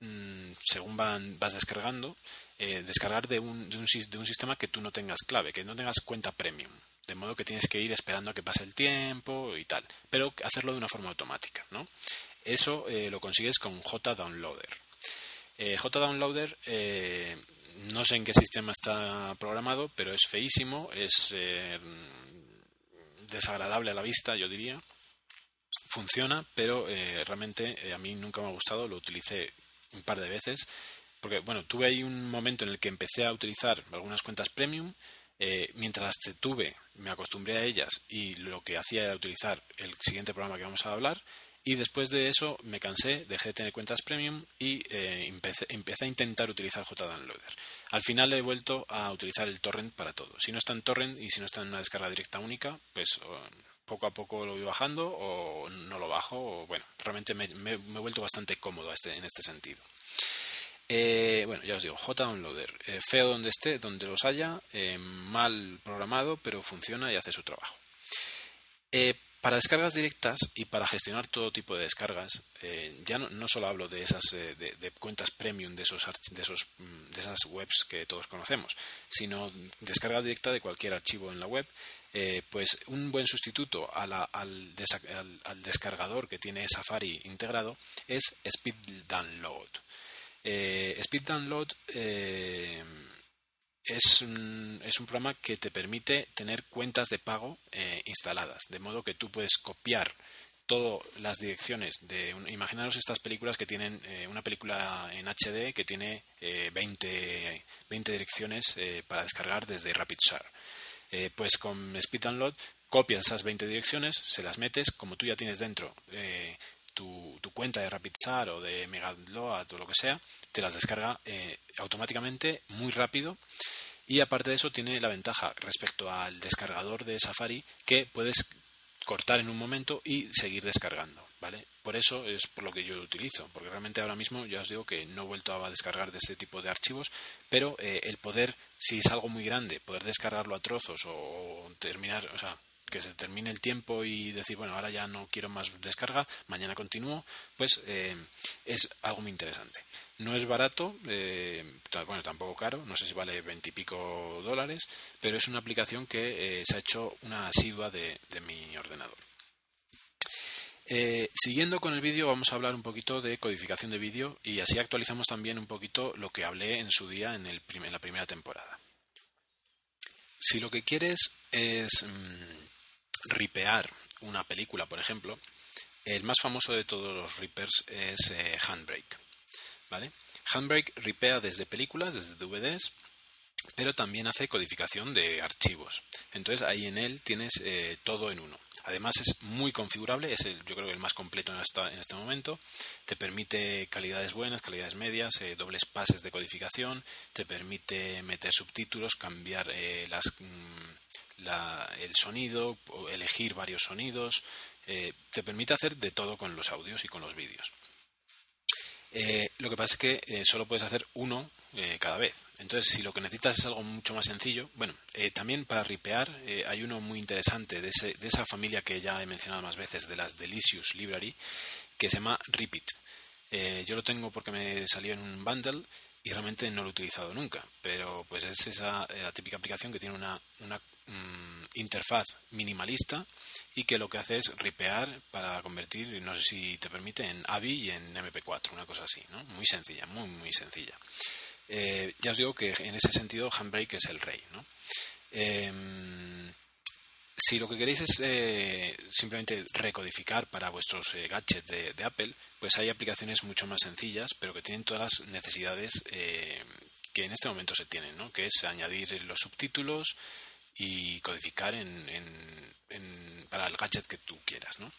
mm, según van, vas descargando, descargar de un, de un, de un sistema que tú no tengas clave, que no tengas cuenta premium. De modo que tienes que ir esperando a que pase el tiempo y tal. Pero hacerlo de una forma automática, ¿no? Eso eh, lo consigues con JDownloader. Eh, JDownloader eh, no sé en qué sistema está programado, pero es feísimo, es eh, desagradable a la vista, yo diría. Funciona, pero realmente a mí nunca me ha gustado, lo utilicé un par de veces, porque bueno, tuve ahí un momento en el que empecé a utilizar algunas cuentas premium, mientras te tuve, me acostumbré a ellas y lo que hacía era utilizar el siguiente programa que vamos a hablar. Y después de eso me cansé, dejé de tener cuentas premium y eh, empecé, a intentar utilizar JDownloader. Al final he vuelto a utilizar el torrent para todo. Si no está en torrent y si no está en una descarga directa única, pues poco a poco lo voy bajando o no lo bajo. O, bueno, realmente me, he vuelto bastante cómodo este, en este sentido. Eh, bueno, ya os digo, JDownloader, eh, feo donde esté, donde los haya, eh, mal programado, pero funciona y hace su trabajo. para descargas directas y para gestionar todo tipo de descargas, ya no, solo hablo de esas de, cuentas premium de esos, de esos mm, de esas webs que todos conocemos, sino descarga directa de cualquier archivo en la web. pues un buen sustituto al, al, descargador que tiene Safari integrado es Speed Download. Eh, Speed Download eh, es, un, programa que te permite tener cuentas de pago eh, instaladas, de modo que tú puedes copiar todas las direcciones de imaginaros estas películas que tienen una película en HD que tiene 20, 20, direcciones para descargar desde RapidShare pues con Speed Download copias esas 20 direcciones se las metes como tú ya tienes dentro tu, cuenta de RapidSar o de Megaload o lo que sea, te las descarga eh, automáticamente, muy rápido. Y aparte de eso, tiene la ventaja respecto al descargador de Safari que puedes cortar en un momento y seguir descargando. ¿vale? Por eso es por lo que yo lo utilizo, porque realmente ahora mismo ya os digo que no he vuelto a descargar de este tipo de archivos, pero eh, el poder, si es algo muy grande, poder descargarlo a trozos o terminar, o sea, que se termine el tiempo y decir, bueno, ahora ya no quiero más descarga, mañana continúo, pues eh, es algo muy interesante. No es barato, eh, bueno, tampoco caro, no sé si vale veintipico dólares, pero es una aplicación que se ha hecho una asidua de, mi ordenador. siguiendo con el vídeo vamos a hablar un poquito de codificación de vídeo y así actualizamos también un poquito lo que hablé en su día en, el en la primera temporada. Si lo que quieres es mm, ripear una película, por ejemplo, el más famoso de todos los rippers es eh, Handbrake. ¿vale? Handbrake ripea desde películas, desde DVDs, pero también hace codificación de archivos. Entonces ahí en él tienes eh, todo en uno. Además es muy configurable, es el, yo creo que el más completo en, en este momento. Te permite calidades buenas, calidades medias, eh, dobles pases de codificación, te permite meter subtítulos, cambiar las, el sonido, elegir varios sonidos, eh, te permite hacer de todo con los audios y con los vídeos. lo que pasa es que solo puedes hacer uno eh, cada vez. Entonces, si lo que necesitas es algo mucho más sencillo, bueno, eh, también para ripear eh, hay uno muy interesante de, ese, de, esa familia que ya he mencionado más veces, de las Delicious Library, que se llama Repeat. yo lo tengo porque me salió en un bundle y realmente no lo he utilizado nunca, pero pues es esa la típica aplicación que tiene una mm, interfaz minimalista y que lo que hace es ripear para convertir, no sé si te permite, en AVI y en MP4, una cosa así, ¿no? Muy sencilla, muy, muy sencilla. Eh, ya os digo que en ese sentido Handbrake es el rey. ¿no? Em, si lo que queréis es eh, simplemente recodificar para vuestros eh, gadgets de, Apple, pues hay aplicaciones mucho más sencillas, pero que tienen todas las necesidades que en este momento se tienen, ¿no? que es añadir los subtítulos y codificar para el gadget que tú quieras. ¿no?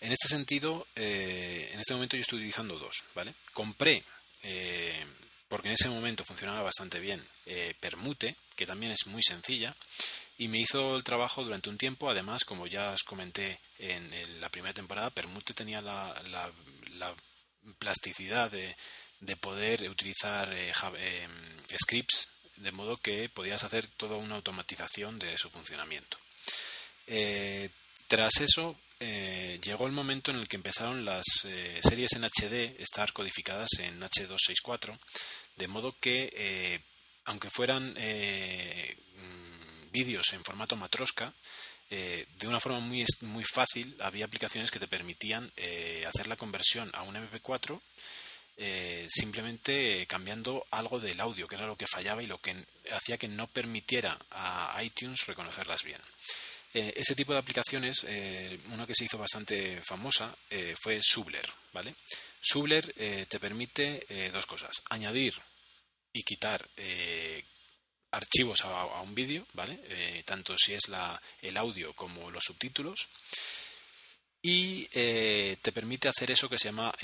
En este sentido, en este momento yo estoy utilizando dos. ¿vale? Compré porque en ese momento funcionaba bastante bien eh, Permute, que también es muy sencilla, y me hizo el trabajo durante un tiempo. Además, como ya os comenté en, la primera temporada, Permute tenía la, plasticidad de, poder utilizar eh, scripts de modo que podías hacer toda una automatización de su funcionamiento. Eh, tras eso, llegó el momento en el que empezaron las series en HD estar codificadas en H264 de modo que, eh, aunque fueran eh, mm, vídeos en formato matrosca, eh, de una forma muy, muy fácil había aplicaciones que te permitían hacer la conversión a un MP4 simplemente cambiando algo del audio, que era lo que fallaba y lo que hacía que no permitiera a iTunes reconocerlas bien. ese tipo de aplicaciones, una que se hizo bastante famosa fue Subler, ¿vale? Subler eh, te permite eh, dos cosas. Añadir y quitar eh, archivos a, un vídeo, ¿vale? tanto si es el audio como los subtítulos. Y te permite hacer eso que se llama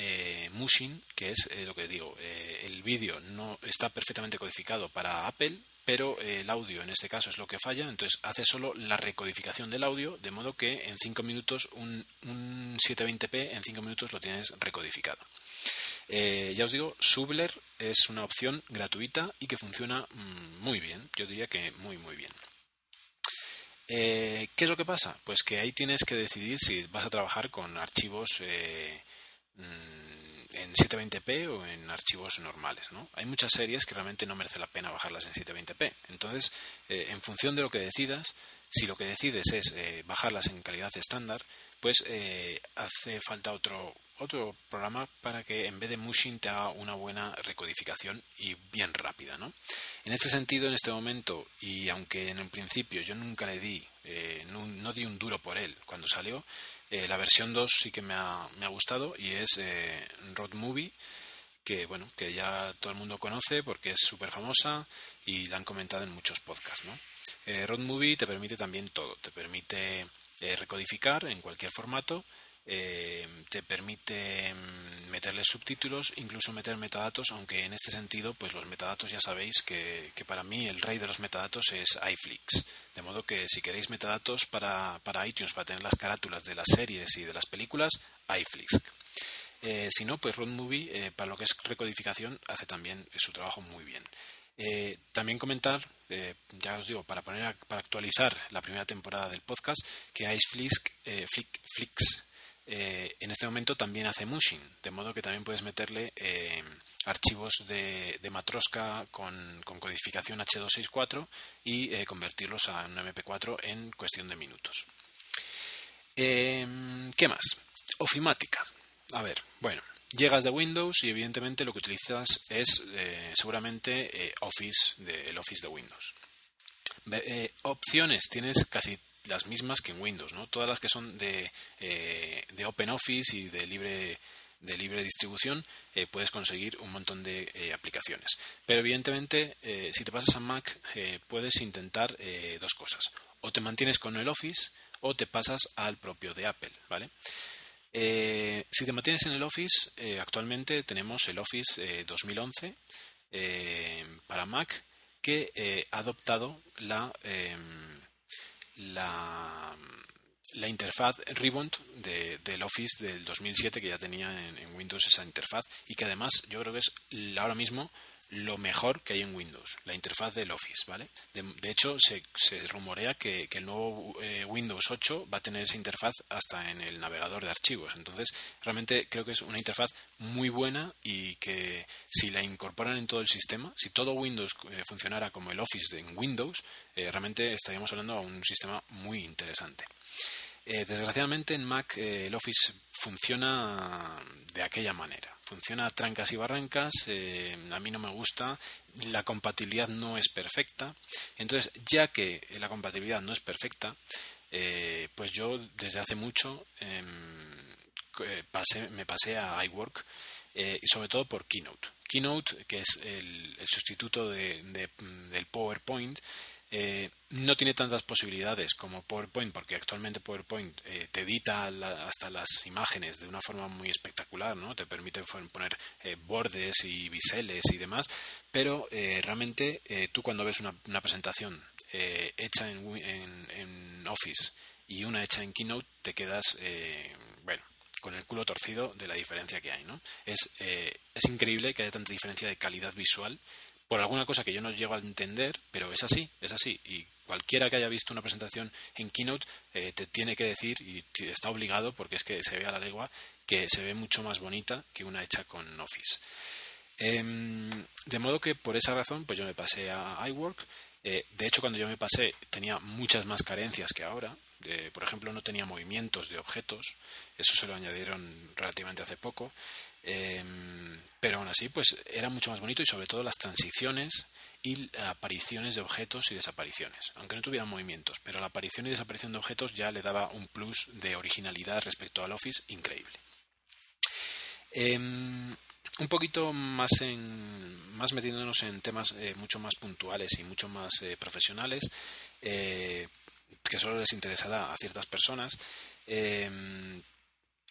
mushing, que es lo que digo, el vídeo no está perfectamente codificado para Apple, pero el audio en este caso es lo que falla, entonces hace solo la recodificación del audio, de modo que en 5 minutos un, 720p en 5 minutos lo tienes recodificado. Eh, ya os digo, Subler es una opción gratuita y que funciona mm, muy bien, yo diría que muy muy bien. Eh, ¿Qué es lo que pasa? Pues que ahí tienes que decidir si vas a trabajar con archivos eh, mm, en 720p o en archivos normales. ¿no? Hay muchas series que realmente no merece la pena bajarlas en 720p. Entonces, eh, en función de lo que decidas, si lo que decides es eh, bajarlas en calidad estándar, pues eh, hace falta otro, otro programa para que en vez de mushing te haga una buena recodificación y bien rápida. ¿no? En este sentido, en este momento, y aunque en un principio yo nunca le di, no, no di un duro por él cuando salió, eh, la versión 2 sí que me ha, me ha gustado y es eh, Road Movie, que bueno, que ya todo el mundo conoce porque es súper famosa y la han comentado en muchos podcasts. ¿no? Eh, Road Movie te permite también todo, te permite recodificar en cualquier formato, eh, te permite mm, meterle subtítulos, incluso meter metadatos, aunque en este sentido, pues los metadatos ya sabéis que, para mí el rey de los metadatos es iFlix. De modo que si queréis metadatos para, para iTunes, para tener las carátulas de las series y de las películas, iFlix. Eh, si no, pues Road Movie, eh, para lo que es recodificación, hace también su trabajo muy bien. Eh, también comentar, eh, ya os digo, para poner para actualizar la primera temporada del podcast, que Iceflix eh, Flix, en este momento también hace mushing, de modo que también puedes meterle archivos de, de Matroska con, codificación H264 y convertirlos a un MP4 en cuestión de minutos. ¿Qué más? Ofimática. A ver, bueno, llegas de Windows y evidentemente lo que utilizas es eh, seguramente eh, Office, el Office de Windows. Eh, opciones tienes casi las mismas que en Windows, ¿no? Todas las que son de, de Open Office y de libre de libre distribución puedes conseguir un montón de aplicaciones. Pero evidentemente, si te pasas a Mac, puedes intentar dos cosas. O te mantienes con el Office o te pasas al propio de Apple, ¿vale? Eh, si te mantienes en el Office, eh, actualmente tenemos el Office 2011 eh, para Mac que ha adoptado la, la, la, interfaz Ribbon del Office del 2007 que ya tenía en, en, Windows esa interfaz y que además yo creo que es ahora mismo lo mejor que hay en Windows, la interfaz del Office, ¿vale? De, hecho, se, rumorea que, el nuevo eh, Windows 8 va a tener esa interfaz hasta en el navegador de archivos. Entonces, realmente creo que es una interfaz muy buena y que si la incorporan en todo el sistema, si todo Windows eh, funcionara como el Office en Windows, eh, realmente estaríamos hablando de un sistema muy interesante. desgraciadamente en Mac el Office funciona de aquella manera funciona trancas y barrancas, eh, a mí no me gusta, la compatibilidad no es perfecta. Entonces, ya que la compatibilidad no es perfecta, eh, pues yo desde hace mucho em, eh, me pasé a iWork y sobre todo por Keynote. Keynote, que es el, sustituto del PowerPoint, eh, no tiene tantas posibilidades como PowerPoint, porque actualmente PowerPoint eh, te edita hasta las imágenes de una forma muy espectacular, ¿no? Te permite poner eh, bordes y biseles y demás, pero realmente tú cuando ves una, presentación hecha en, Office y una hecha en Keynote, te quedas, bueno, con el culo torcido de la diferencia que hay, ¿no? Es, es increíble que haya tanta diferencia de calidad visual por alguna cosa que yo no llego a entender, pero es así, es así. Y cualquiera que haya visto una presentación en Keynote eh, te tiene que decir, y está obligado, porque es que se ve a la legua, que se ve mucho más bonita que una hecha con Office. Em, de modo que por esa razón, pues yo me pasé a iWork. Eh, de hecho, cuando yo me pasé tenía muchas más carencias que ahora. por ejemplo, no tenía movimientos de objetos. Eso se lo añadieron relativamente hace poco. Em, pero aún así, pues era mucho más bonito y sobre todo las transiciones y apariciones de objetos y desapariciones, aunque no tuvieran movimientos, pero la aparición y desaparición de objetos ya le daba un plus de originalidad respecto al Office increíble. Em, un poquito más en más metiéndonos en temas eh, mucho más puntuales y mucho más eh, profesionales eh, que solo les interesará a ciertas personas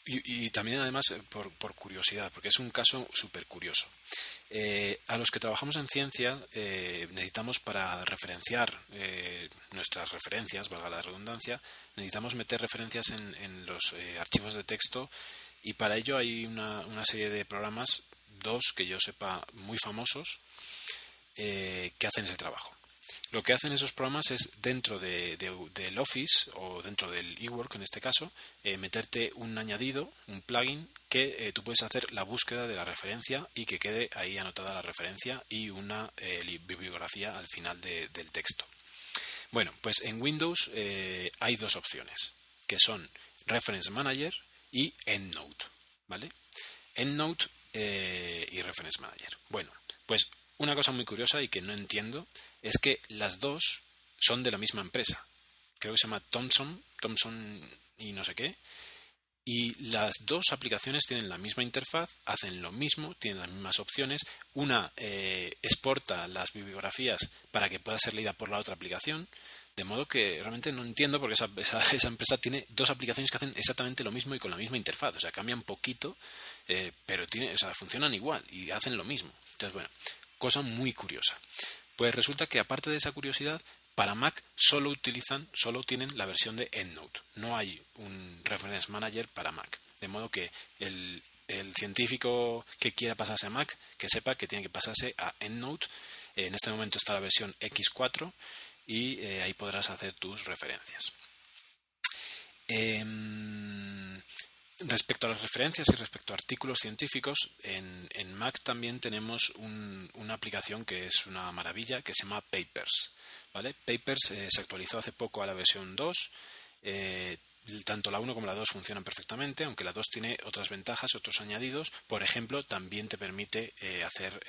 em, y, también además eh, por, curiosidad, porque es un caso súper curioso. Eh, a los que trabajamos en ciencia eh, necesitamos para referenciar nuestras referencias, valga la redundancia, necesitamos meter referencias en, los archivos de texto y para ello hay una, una, serie de programas, dos que yo sepa muy famosos, que hacen ese trabajo. Lo que hacen esos programas es dentro de, del Office o dentro del eWork en este caso, eh, meterte un añadido, un plugin que eh, tú puedes hacer la búsqueda de la referencia y que quede ahí anotada la referencia y una eh, bibliografía al final del texto. Bueno, pues en Windows hay dos opciones, que son Reference Manager y EndNote, ¿vale? EndNote y Reference Manager. Bueno, pues una cosa muy curiosa y que no entiendo es que las dos son de la misma empresa. Creo que se llama Thomson, Thomson y no sé qué. Y las dos aplicaciones tienen la misma interfaz, hacen lo mismo, tienen las mismas opciones. Una eh, exporta las bibliografías para que pueda ser leída por la otra aplicación. De modo que realmente no entiendo porque esa, esa, empresa tiene dos aplicaciones que hacen exactamente lo mismo y con la misma interfaz. O sea, cambian poquito, eh, pero tiene, o sea, funcionan igual y hacen lo mismo. Entonces, bueno, cosa muy curiosa. Pues resulta que aparte de esa curiosidad, para Mac solo utilizan, solo tienen la versión de EndNote. No hay un Reference Manager para Mac. De modo que el, científico que quiera pasarse a Mac, que sepa que tiene que pasarse a EndNote En este momento está la versión X4 y ahí podrás hacer tus referencias. Em, respecto a las referencias y respecto a artículos científicos, en, Mac también tenemos una aplicación que es una maravilla que se llama Papers. ¿vale? Papers eh, se actualizó hace poco a la versión 2. Eh, tanto la 1 como la 2 funcionan perfectamente, aunque la 2 tiene otras ventajas, otros añadidos. Por ejemplo, también te permite eh, hacer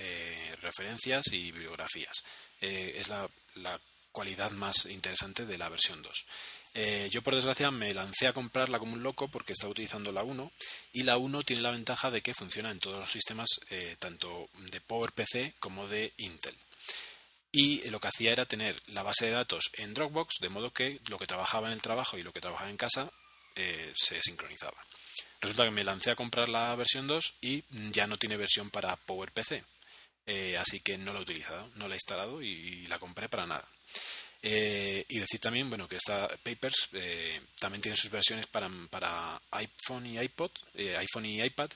referencias y bibliografías. es la, la cualidad más interesante de la versión 2. Eh, yo, por desgracia, me lancé a comprarla como un loco porque estaba utilizando la 1 y la 1 tiene la ventaja de que funciona en todos los sistemas, eh, tanto de PowerPC como de Intel. Y lo que hacía era tener la base de datos en Dropbox, de modo que lo que trabajaba en el trabajo y lo que trabajaba en casa eh, se sincronizaba. Resulta que me lancé a comprar la versión 2 y ya no tiene versión para PowerPC. así que no la he utilizado, no la he instalado y la compré para nada. Eh, y decir también, bueno, que esta Papers eh, también tiene sus versiones para, para iPhone y iPod, eh, iPhone y iPad.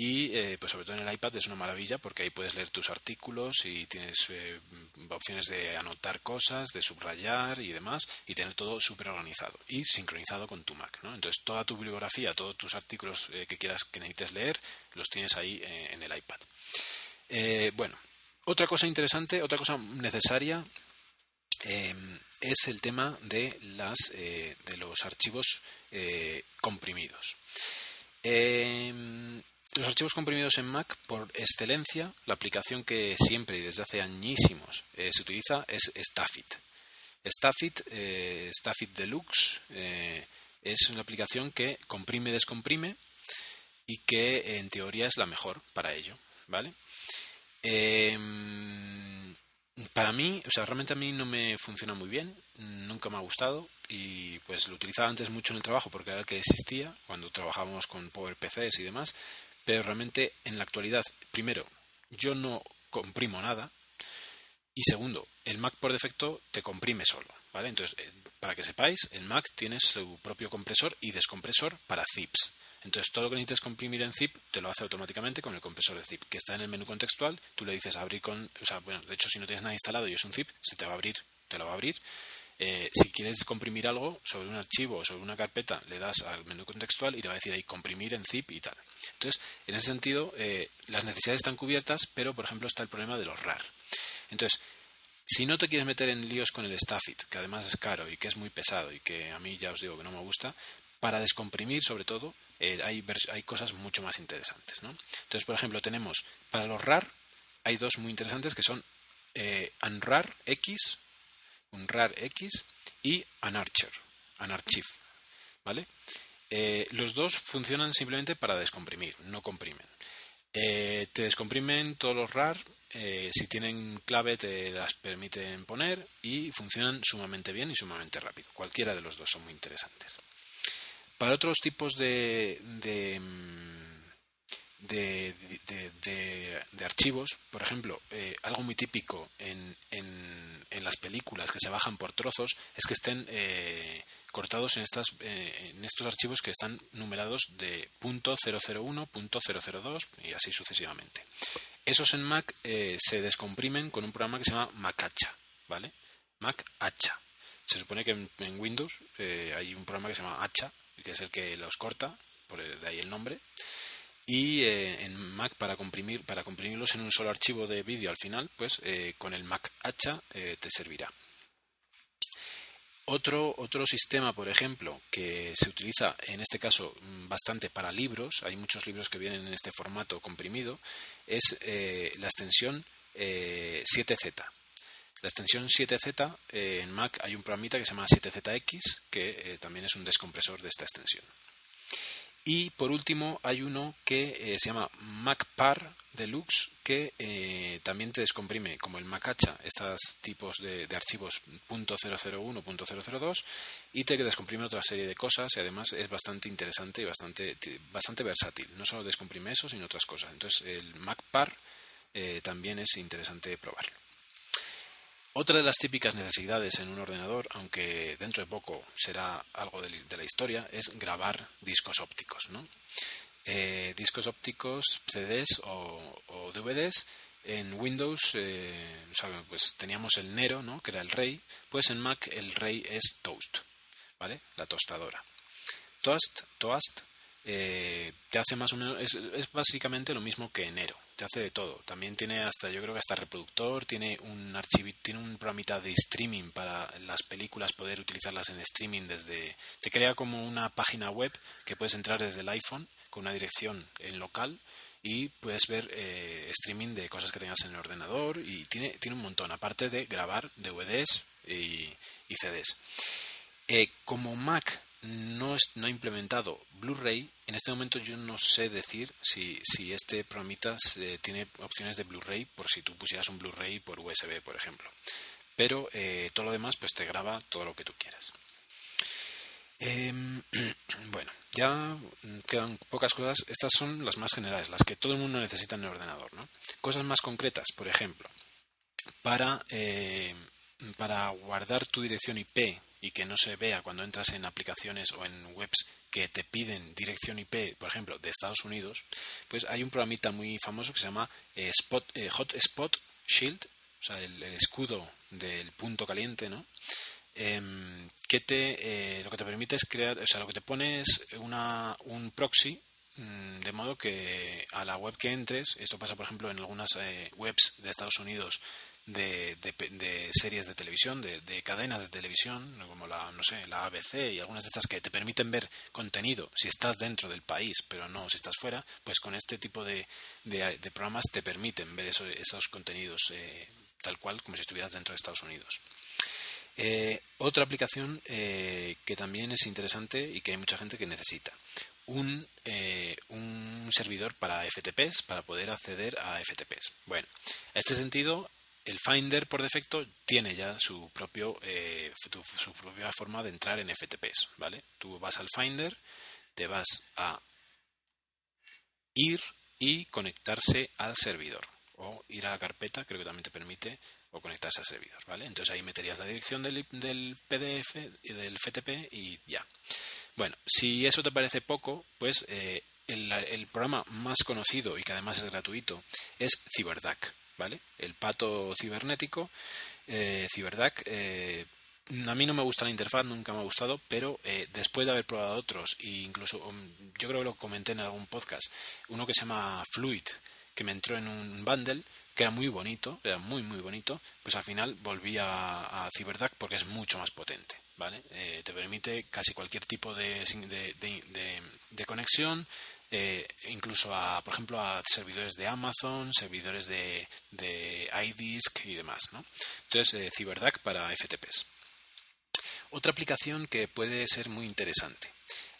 Y pues sobre todo en el iPad es una maravilla porque ahí puedes leer tus artículos y tienes opciones de anotar cosas, de subrayar y demás y tener todo súper organizado y sincronizado con tu Mac. ¿no? Entonces toda tu bibliografía, todos tus artículos que quieras que necesites leer, los tienes ahí en el iPad. bueno, otra cosa interesante, otra cosa necesaria Em, es el tema de, las, eh, de los archivos eh, comprimidos. Em, los archivos comprimidos en Mac, por excelencia, la aplicación que siempre y desde hace añísimos eh, se utiliza es Staffit. Staffit, Staffit Deluxe, es una aplicación que comprime descomprime y que en teoría es la mejor para ello. ¿vale? Para mí, o sea, realmente a mí no me funciona muy bien, nunca me ha gustado y pues lo utilizaba antes mucho en el trabajo porque era el que existía cuando trabajábamos con PowerPCs y demás, pero realmente en la actualidad, primero, yo no comprimo nada y segundo, el Mac por defecto te comprime solo, ¿vale? Entonces, eh, para que sepáis, el Mac tiene su propio compresor y descompresor para zips. Entonces, todo lo que necesites comprimir en zip te lo hace automáticamente con el compresor de zip, que está en el menú contextual. Tú le dices abrir con. O sea, bueno, de hecho, si no tienes nada instalado y es un zip, se te va a abrir, te lo va a abrir. Eh, si quieres comprimir algo sobre un archivo o sobre una carpeta, le das al menú contextual y te va a decir ahí comprimir en zip y tal. Entonces, en ese sentido, eh, las necesidades están cubiertas, pero por ejemplo está el problema de los RAR. Entonces, si no te quieres meter en líos con el Staffit, que además es caro y que es muy pesado y que a mí ya os digo que no me gusta, para descomprimir sobre todo, eh, hay, cosas mucho más interesantes. ¿no? Entonces, por ejemplo, tenemos para los RAR, hay dos muy interesantes que son eh, Unrar X, Unrar X y Unarcher, Unarchive. ¿Vale? Eh, los dos funcionan simplemente para descomprimir, no comprimen. te descomprimen todos los RAR, si tienen clave te las permiten poner y funcionan sumamente bien y sumamente rápido. Cualquiera de los dos son muy interesantes. Para otros tipos de, de, de, archivos, por ejemplo, eh, algo muy típico en, en, en, las películas que se bajan por trozos es que estén eh, cortados en, estas, eh, en estos archivos que están numerados de .001, .002 y así sucesivamente. Esos en Mac se descomprimen con un programa que se llama Macacha, ¿vale? Mac Hacha. Se supone que en, en Windows hay un programa que se llama Hacha que es el que los corta, por de ahí el nombre. Y eh, en Mac para comprimir, para comprimirlos en un solo archivo de vídeo al final, pues eh, con el Mac hacha eh, te servirá. Otro, otro sistema, por ejemplo, que se utiliza en este caso mm, bastante para libros, hay muchos libros que vienen en este formato comprimido, es la extensión 7Z. La extensión 7Z eh, en Mac hay un programita que se llama 7ZX que eh, también es un descompresor de esta extensión. Y por último hay uno que eh, se llama MacPar Deluxe que también te descomprime como el Macacha estos tipos de, archivos .001, .002 y te descomprime otra serie de cosas y además es bastante interesante y bastante, bastante versátil. No solo descomprime eso sino otras cosas. Entonces el MacPar también es interesante probarlo. Otra de las típicas necesidades en un ordenador, aunque dentro de poco será algo de, la historia, es grabar discos ópticos. ¿no? Eh, discos ópticos, CDs o, DVDs en Windows eh, pues teníamos el Nero, ¿no? que era el rey, pues en Mac el rey es Toast, ¿vale? La tostadora. Toast, Toast eh, te hace más o menos, es, es, básicamente lo mismo que Nero, te hace de todo. También tiene hasta, yo creo que hasta reproductor, tiene un archivo, tiene un programita de streaming para las películas, poder utilizarlas en streaming desde, te crea como una página web que puedes entrar desde el iPhone con una dirección en local y puedes ver eh, streaming de cosas que tengas en el ordenador y tiene, tiene un montón, aparte de grabar DVDs y, y CDs. Eh, como Mac no, es, no ha implementado Blu-ray, en este momento yo no sé decir si, si este programita tiene opciones de Blu-ray por si tú pusieras un Blu-ray por USB, por ejemplo. Pero eh, todo lo demás pues te graba todo lo que tú quieras. Em, (clears throat) bueno, ya quedan pocas cosas. Estas son las más generales, las que todo el mundo necesita en el ordenador. ¿no? Cosas más concretas, por ejemplo, para, eh, para guardar tu dirección IP y que no se vea cuando entras en aplicaciones o en webs que te piden dirección IP, por ejemplo, de Estados Unidos, pues hay un programita muy famoso que se llama eh, Spot, eh, Hotspot Shield, o sea, el, el, escudo del punto caliente, ¿no? Em, que te, eh, lo que te permite es crear, o sea, lo que te pone es una, un proxy mm, de modo que a la web que entres, esto pasa por ejemplo en algunas eh, webs de Estados Unidos de, de, series de televisión, de, de, cadenas de televisión, como la, no sé, la ABC y algunas de estas que te permiten ver contenido si estás dentro del país, pero no si estás fuera, pues con este tipo de, programas te permiten ver eso, esos contenidos eh, tal cual como si estuvieras dentro de Estados Unidos. Eh, otra aplicación eh, que también es interesante y que hay mucha gente que necesita. Un, eh, un servidor para FTPs, para poder acceder a FTPs. Bueno, en este sentido, el Finder por defecto tiene ya su, propio, su propia forma de entrar en FTPs. ¿vale? Tú vas al Finder, te vas a ir y conectarse al servidor o ir a la carpeta, creo que también te permite o conectarse al servidor, ¿vale? Entonces ahí meterías la dirección del, del PDF y del FTP y ya. Bueno, si eso te parece poco, pues eh, el, el, programa más conocido y que además es gratuito es CyberDAC, ¿vale? El pato cibernético, eh, CyberDAC. Eh, a mí no me gusta la interfaz, nunca me ha gustado, pero eh, después de haber probado otros, e incluso um, yo creo que lo comenté en algún podcast, uno que se llama Fluid, que me entró en un bundle, que era muy bonito, era muy muy bonito, pues al final volví a, a CyberDAC porque es mucho más potente, ¿vale? Eh, te permite casi cualquier tipo de, de, de, conexión, eh, incluso a, por ejemplo, a servidores de Amazon, servidores de, de iDisk y demás, ¿no? Entonces, eh, para FTPs. Otra aplicación que puede ser muy interesante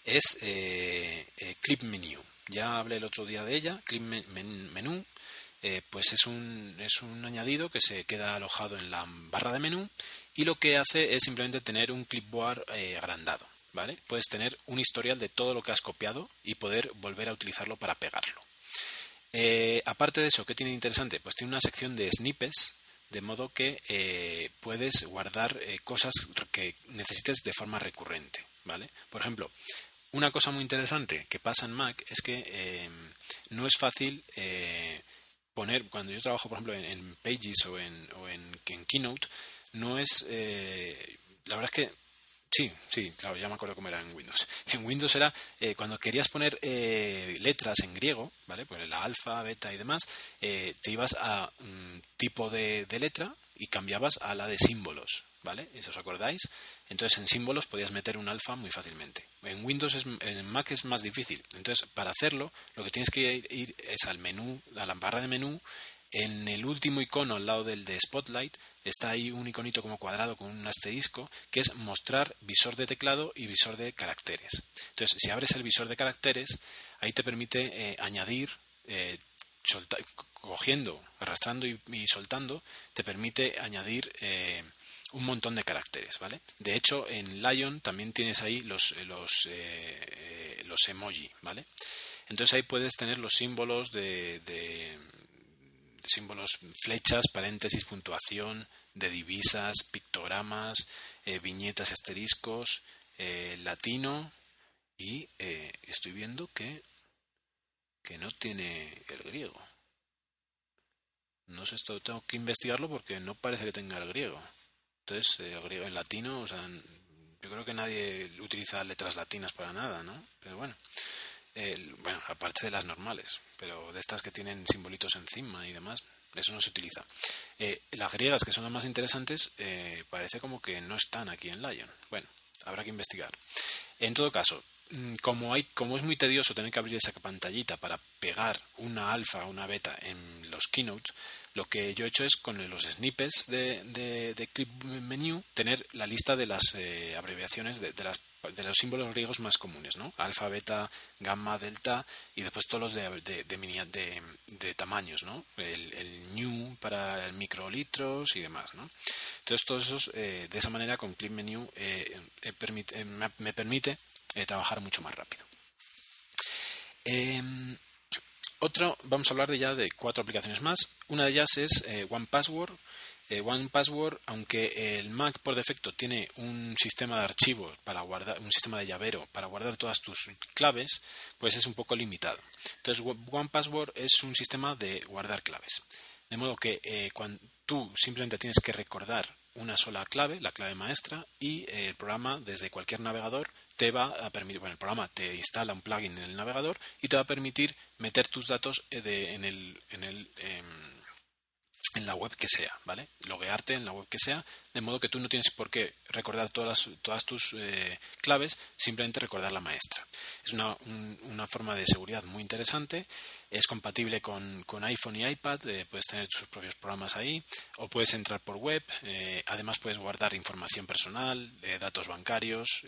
es eh, eh, Clip Menu. Ya hablé el otro día de ella, Clip Menu eh, pues es un, es un añadido que se queda alojado en la barra de menú y lo que hace es simplemente tener un clipboard agrandado. ¿Vale? Puedes tener un historial de todo lo que has copiado y poder volver a utilizarlo para pegarlo. Eh, aparte de eso, ¿qué tiene interesante? Pues tiene una sección de snippets, de modo que puedes guardar cosas que necesites de forma recurrente. ¿vale? Por ejemplo, una cosa muy interesante que pasa en Mac es que no es fácil poner, cuando yo trabajo, por ejemplo, en, Pages o en, o en, Keynote, no es. Eh, la verdad es que. Sí, sí, claro, ya me acuerdo cómo era en Windows. (laughs) En Windows era eh, cuando querías poner eh, letras en griego, ¿vale? Pues la alfa, beta y demás, te ibas a tipo de, letra y cambiabas a la de símbolos, ¿vale? Si os acordáis, entonces en símbolos podías meter un alfa muy fácilmente. En Windows, es, en Mac es más difícil. Entonces, para hacerlo, lo que tienes que ir, es al menú, a la barra de menú. En el último icono al lado del de Spotlight está ahí un iconito como cuadrado con un asterisco que es mostrar visor de teclado y visor de caracteres. Entonces, si abres el visor de caracteres, ahí te permite eh, añadir, eh, cogiendo, arrastrando y, soltando, te permite añadir eh, un montón de caracteres, ¿vale? De hecho, en Lion también tienes ahí los, los, los emoji, ¿vale? Entonces ahí puedes tener los símbolos de, de, símbolos flechas, paréntesis, puntuación, de divisas, pictogramas, viñetas, asteriscos, latino y estoy viendo que, que no tiene el griego. No sé, esto tengo que investigarlo porque no parece que tenga el griego. Entonces, el griego en latino, o sea, yo creo que nadie utiliza letras latinas para nada, ¿no? Pero bueno, bueno, aparte de las normales, pero de estas que tienen simbolitos encima y demás, eso no se utiliza. Eh, las griegas, que son las más interesantes, eh, parece como que no están aquí en Lion. Bueno, habrá que investigar. En todo caso, mm, como, hay, como es muy tedioso tener que abrir esa pantallita para pegar una alfa o una beta en los keynotes, lo que yo he hecho es con los snippets de, de, Clip Menu tener la lista de las eh, abreviaciones de, las de los símbolos griegos más comunes, ¿no? Alfa, beta, gamma, delta y después todos los de, de, de, de tamaños, ¿no? El, new para el microlitros y demás, ¿no? Entonces todos esos, eh, de esa manera con Clip Menu eh, eh, me, permite trabajar mucho más rápido. Em, otro, vamos a hablar de ya de cuatro aplicaciones más. Una de ellas es One Password eh, One Password, aunque el Mac por defecto tiene un sistema de archivos para guardar, un sistema de llavero para guardar todas tus claves, pues es un poco limitado. Entonces, One Password es un sistema de guardar claves. De modo que eh, cuando tú simplemente tienes que recordar una sola clave, la clave maestra, y eh, el programa desde cualquier navegador te va a permitir, bueno, el programa te instala un plugin en el navegador y te va a permitir meter tus datos en el, en el em, en la web que sea, ¿vale? Loguearte en la web que sea, de modo que tú no tienes por qué recordar todas, todas tus eh, claves, simplemente recordar la maestra. Es una, una, forma de seguridad muy interesante es compatible con, iPhone y iPad, eh, puedes tener tus propios programas ahí o puedes entrar por web, eh, además puedes guardar información personal, datos bancarios,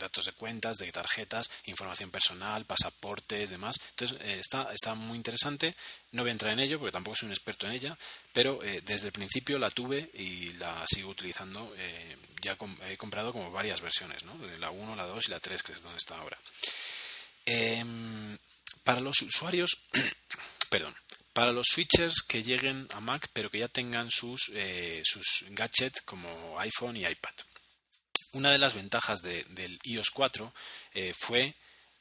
datos de cuentas, de tarjetas, información personal, pasaportes, demás. Entonces está, está muy interesante, no voy a entrar en ello porque tampoco soy un experto en ella, pero desde el principio la tuve y la sigo utilizando, ya he comprado como varias versiones, ¿no? la 1, la 2 y la 3 que es donde está ahora. Em, para los usuarios, (coughs) perdón, para los switchers que lleguen a Mac pero que ya tengan sus, eh, sus gadgets como iPhone y iPad. Una de las ventajas del iOS 4 eh, fue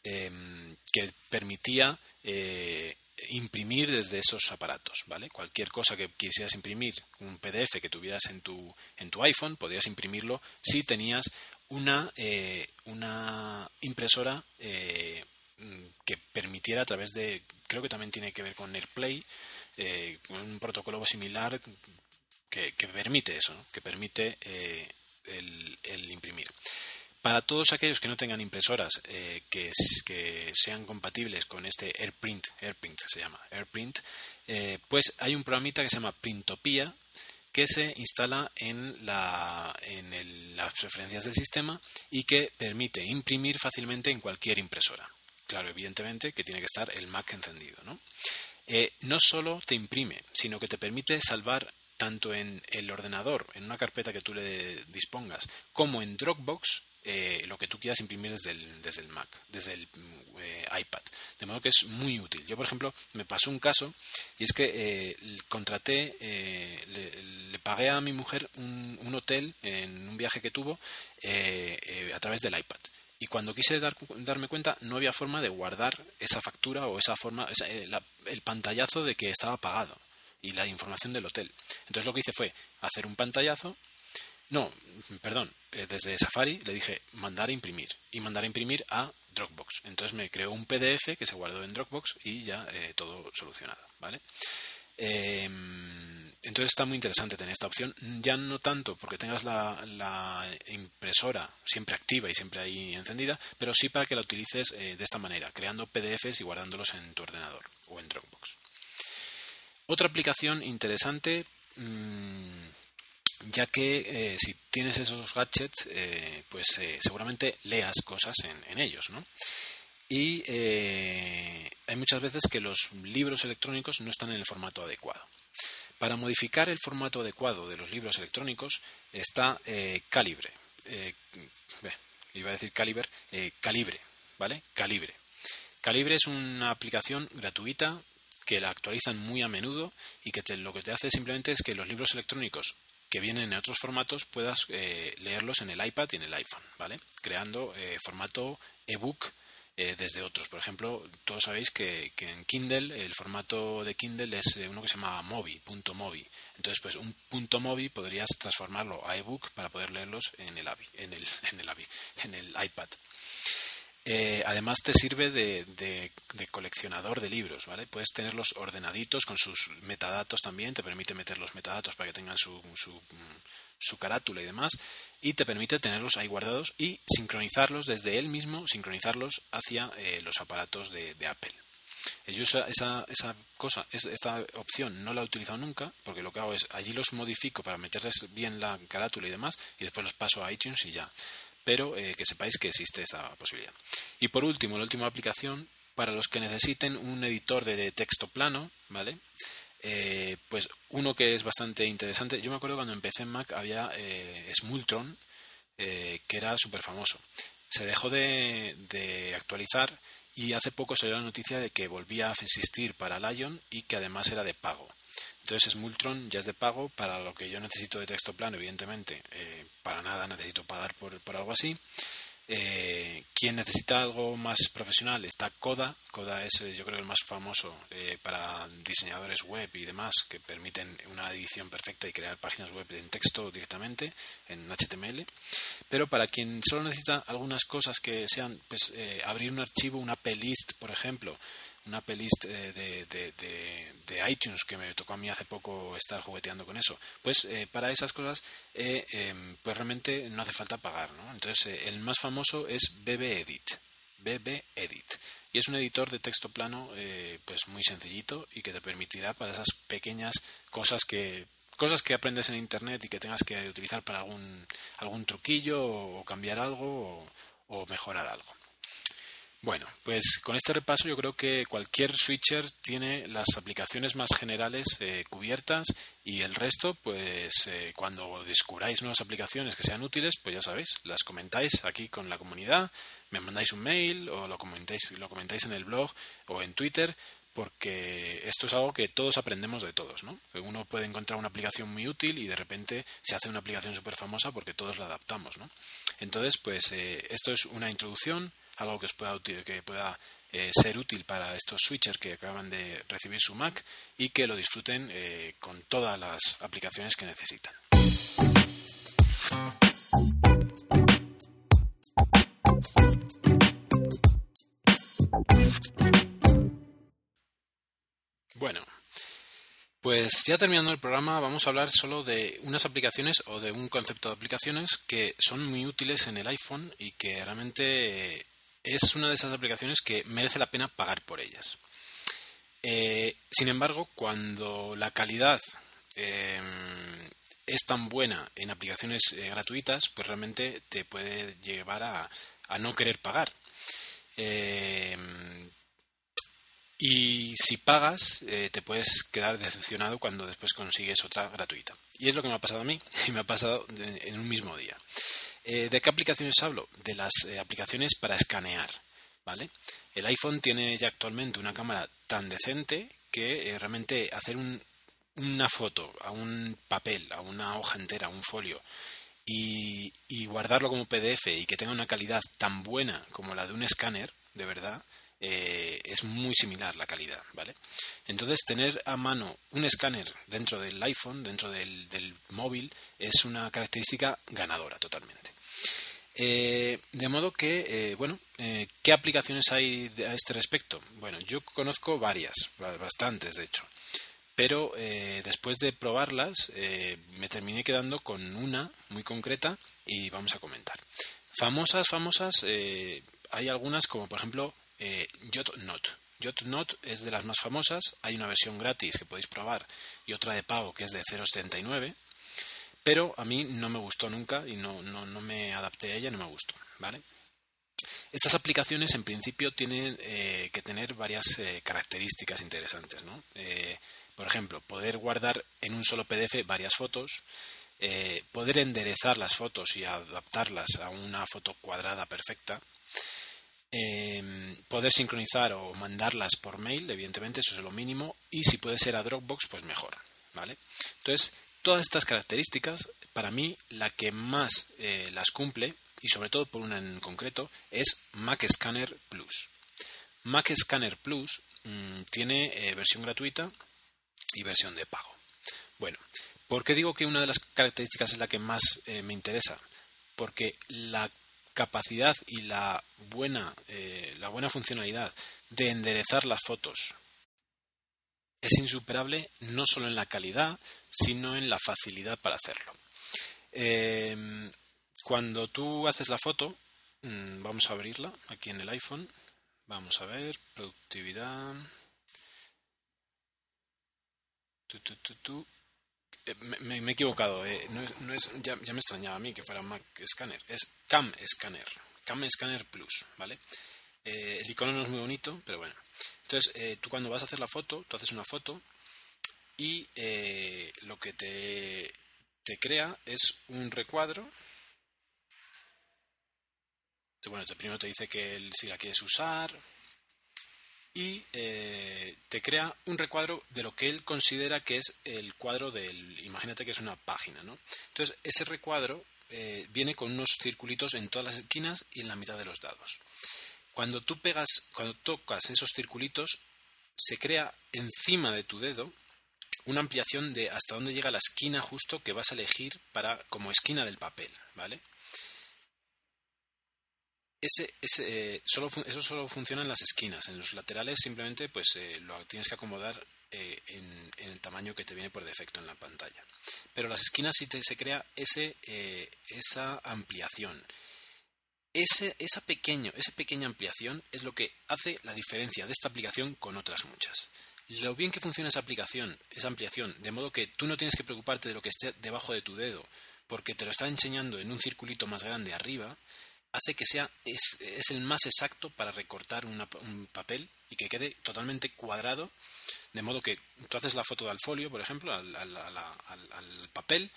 em, que permitía eh, imprimir desde esos aparatos, ¿vale? Cualquier cosa que quisieras imprimir, un PDF que tuvieras en tu, en tu iPhone, podrías imprimirlo si tenías una, una impresora Mm, que permitiera a través de, creo que también tiene que ver con AirPlay, eh, un protocolo similar que, permite eso, que permite eh, el, imprimir. Para todos aquellos que no tengan impresoras eh, que, sean compatibles con este AirPrint, AirPrint se llama, AirPrint, pues hay un programita que se llama Printopia que se instala en, la, en las referencias del sistema y que permite imprimir fácilmente en cualquier impresora. Claro, evidentemente que tiene que estar el Mac encendido. Eh, no solo te imprime, sino que te permite salvar tanto en el ordenador, en una carpeta que tú le dispongas, como en Dropbox, eh, lo que tú quieras imprimir desde el, desde el Mac, desde el eh, iPad. De modo que es muy útil. Yo, por ejemplo, me pasó un caso y es que contraté, le, pagué a mi mujer un, un, hotel en un viaje que tuvo a través del iPad y cuando quise dar, darme cuenta no había forma de guardar esa factura o esa forma, eh, el pantallazo de que estaba pagado y la información del hotel. Entonces lo que hice fue hacer un pantallazo, no, perdón, eh, desde Safari le dije mandar a imprimir y mandar a imprimir a Dropbox. Entonces me creó un PDF que se guardó en Dropbox y ya eh, todo solucionado, ¿vale? Em, entonces está muy interesante tener esta opción, ya no tanto porque tengas la, impresora siempre activa y siempre ahí encendida, pero sí para que la utilices eh, de esta manera, creando PDFs y guardándolos en tu ordenador o en Dropbox. Otra aplicación interesante, mm, ya que eh, si tienes esos gadgets, eh, pues seguramente leas cosas en, en ellos, y eh, hay muchas veces que los libros electrónicos no están en el formato adecuado. Para modificar el formato adecuado de los libros electrónicos está eh, Calibre. Eh, iba a decir Calibre, Calibre, ¿vale? Calibre. Calibre es una aplicación gratuita que la actualizan muy a menudo y que lo que te hace simplemente es que los libros electrónicos que vienen en otros formatos puedas leerlos en el iPad y en el iPhone, ¿vale? Creando formato ebook eh, desde otros. Por ejemplo, todos sabéis que, en Kindle el formato de Kindle es uno que se llama Mobi, punto Mobi. Entonces, pues un punto Mobi podrías transformarlo a ebook para poder leerlos en el, en el, en el, en el iPad. Eh, además te sirve de, coleccionador de libros, ¿vale? Puedes tenerlos ordenaditos con sus metadatos también, te permite meter los metadatos para que tengan su, su, carátula y demás, y te permite tenerlos ahí guardados y sincronizarlos desde él mismo, sincronizarlos hacia eh, los aparatos de, Apple. Yo esa, esa, esa, cosa, esta opción no la he utilizado nunca, porque lo que hago es allí los modifico para meterles bien la carátula y demás, y después los paso a iTunes y ya pero eh, que sepáis que existe esa posibilidad. Y por último, la última aplicación, para los que necesiten un editor de texto plano, ¿vale? Eh, pues uno que es bastante interesante. Yo me acuerdo cuando empecé en Mac había eh, Smultron, que era súper famoso. Se dejó de, actualizar y hace poco salió la noticia de que volvía a existir para Lion y que además era de pago. Entonces Smultron ya es de pago para lo que yo necesito de texto plano, evidentemente. Eh, para nada necesito pagar por, por algo así. Eh, quien necesita algo más profesional está Coda. Coda es eh, yo creo el más famoso eh, para diseñadores web y demás que permiten una edición perfecta y crear páginas web en texto directamente en HTML. Pero para quien solo necesita algunas cosas que sean pues abrir un archivo, una plist, por ejemplo, una playlist eh, de, de, iTunes que me tocó a mí hace poco estar jugueteando con eso. Pues eh, para esas cosas, eh, em, pues realmente no hace falta pagar, ¿no? Entonces, el más famoso es BB Edit. BB Edit. Y es un editor de texto plano, pues muy sencillito y que te permitirá para esas pequeñas cosas que cosas que aprendes en internet y que tengas que utilizar para algún algún truquillo o cambiar algo o mejorar algo. Bueno, pues con este repaso yo creo que cualquier switcher tiene las aplicaciones más generales eh, cubiertas y el resto, pues eh, cuando descubráis nuevas aplicaciones que sean útiles, pues ya sabéis, las comentáis aquí con la comunidad, me mandáis un mail o lo comentáis, lo comentáis en el blog o en Twitter porque esto es algo que todos aprendemos de todos, ¿no? Uno puede encontrar una aplicación muy útil y de repente se hace una aplicación súper famosa porque todos la adaptamos, ¿no? Entonces, pues eh, esto es una introducción algo que, pueda, que pueda eh, ser útil para estos switchers que acaban de recibir su Mac y que lo disfruten eh, con todas las aplicaciones que necesitan. Bueno, pues ya terminando el programa vamos a hablar solo de unas aplicaciones o de un concepto de aplicaciones que son muy útiles en el iPhone y que realmente es una de esas aplicaciones que merece la pena pagar por ellas. Eh, sin embargo, cuando la calidad eh, es tan buena en aplicaciones eh, gratuitas, pues realmente te puede llevar a, no querer pagar. y si pagas, te puedes quedar decepcionado cuando después consigues otra gratuita. Y es lo que me ha pasado a mí, (laughs) y me ha pasado en un mismo día. Eh, ¿De qué aplicaciones hablo? De las eh, aplicaciones para escanear. ¿vale? El iPhone tiene ya actualmente una cámara tan decente que eh, realmente hacer una foto a un papel, a una hoja entera, a un folio, y, guardarlo como PDF y que tenga una calidad tan buena como la de un escáner, de verdad, es muy similar la calidad, ¿vale? Entonces, tener a mano un escáner dentro del iPhone, dentro del móvil, es una característica ganadora totalmente. Eh, de modo que, eh, bueno, eh, ¿qué aplicaciones hay a este respecto? Bueno, yo conozco varias, bastantes de hecho, pero después de probarlas me terminé quedando con una muy concreta y vamos a comentar. Famosas, famosas, hay algunas como por ejemplo JotNote. JotNote es de las más famosas, hay una versión gratis que podéis probar y otra de pago que es de 0,79 pero a mí no me gustó nunca y no, no, no me adapté a ella, no me gustó, ¿vale? Estas aplicaciones en principio tienen eh, que tener varias eh, características interesantes, ¿no? Eh, por ejemplo, poder guardar en un solo PDF varias fotos, poder enderezar las fotos y adaptarlas a una foto cuadrada perfecta, poder sincronizar o mandarlas por mail, evidentemente eso es lo mínimo, y si puede ser a Dropbox, pues mejor, ¿vale? Entonces, todas estas características, para mí, la que más eh, las cumple y sobre todo por una en concreto, es Mac Scanner Plus. Mac Scanner Plus mm, tiene eh, versión gratuita y versión de pago. Bueno, ¿por qué digo que una de las características es la que más eh, me interesa? Porque la capacidad y la buena, la buena funcionalidad de enderezar las fotos es insuperable no solo en la calidad, sino en la facilidad para hacerlo. Em, cuando tú haces la foto, mm, vamos a abrirla aquí en el iPhone. Vamos a ver, productividad. Eh, me, he equivocado, eh, no, es, ya, me extrañaba a mí que fuera Mac Scanner, es Cam Scanner, Cam Scanner Plus, ¿vale? Eh, el icono no es muy bonito, pero bueno. Entonces, tú cuando vas a hacer la foto, tú haces una foto y lo que te, te crea es un recuadro bueno, primero te dice que si la quieres usar y eh, te crea un recuadro de lo que él considera que es el cuadro del, imagínate que es una página, ¿no? Entonces ese recuadro eh, viene con unos circulitos en todas las esquinas y en la mitad de los dados. Cuando tú pegas, cuando tocas esos circulitos, se crea encima de tu dedo una ampliación de hasta dónde llega la esquina justo que vas a elegir para como esquina del papel, ¿vale? eh, eso solo funciona en las esquinas. En los laterales simplemente pues eh, lo tienes que acomodar eh, en, el tamaño que te viene por defecto en la pantalla. Pero las esquinas sí te, se crea ese, esa ampliación. Ese, esa, pequeño, esa pequeña ampliación es lo que hace la diferencia de esta aplicación con otras muchas. Lo bien que funciona esa aplicación, esa ampliación, de modo que tú no tienes que preocuparte de lo que esté debajo de tu dedo, porque te lo está enseñando en un circulito más grande arriba, hace que sea es, el más exacto para recortar un papel y que quede totalmente cuadrado de modo que tú haces la foto del folio por ejemplo al, papel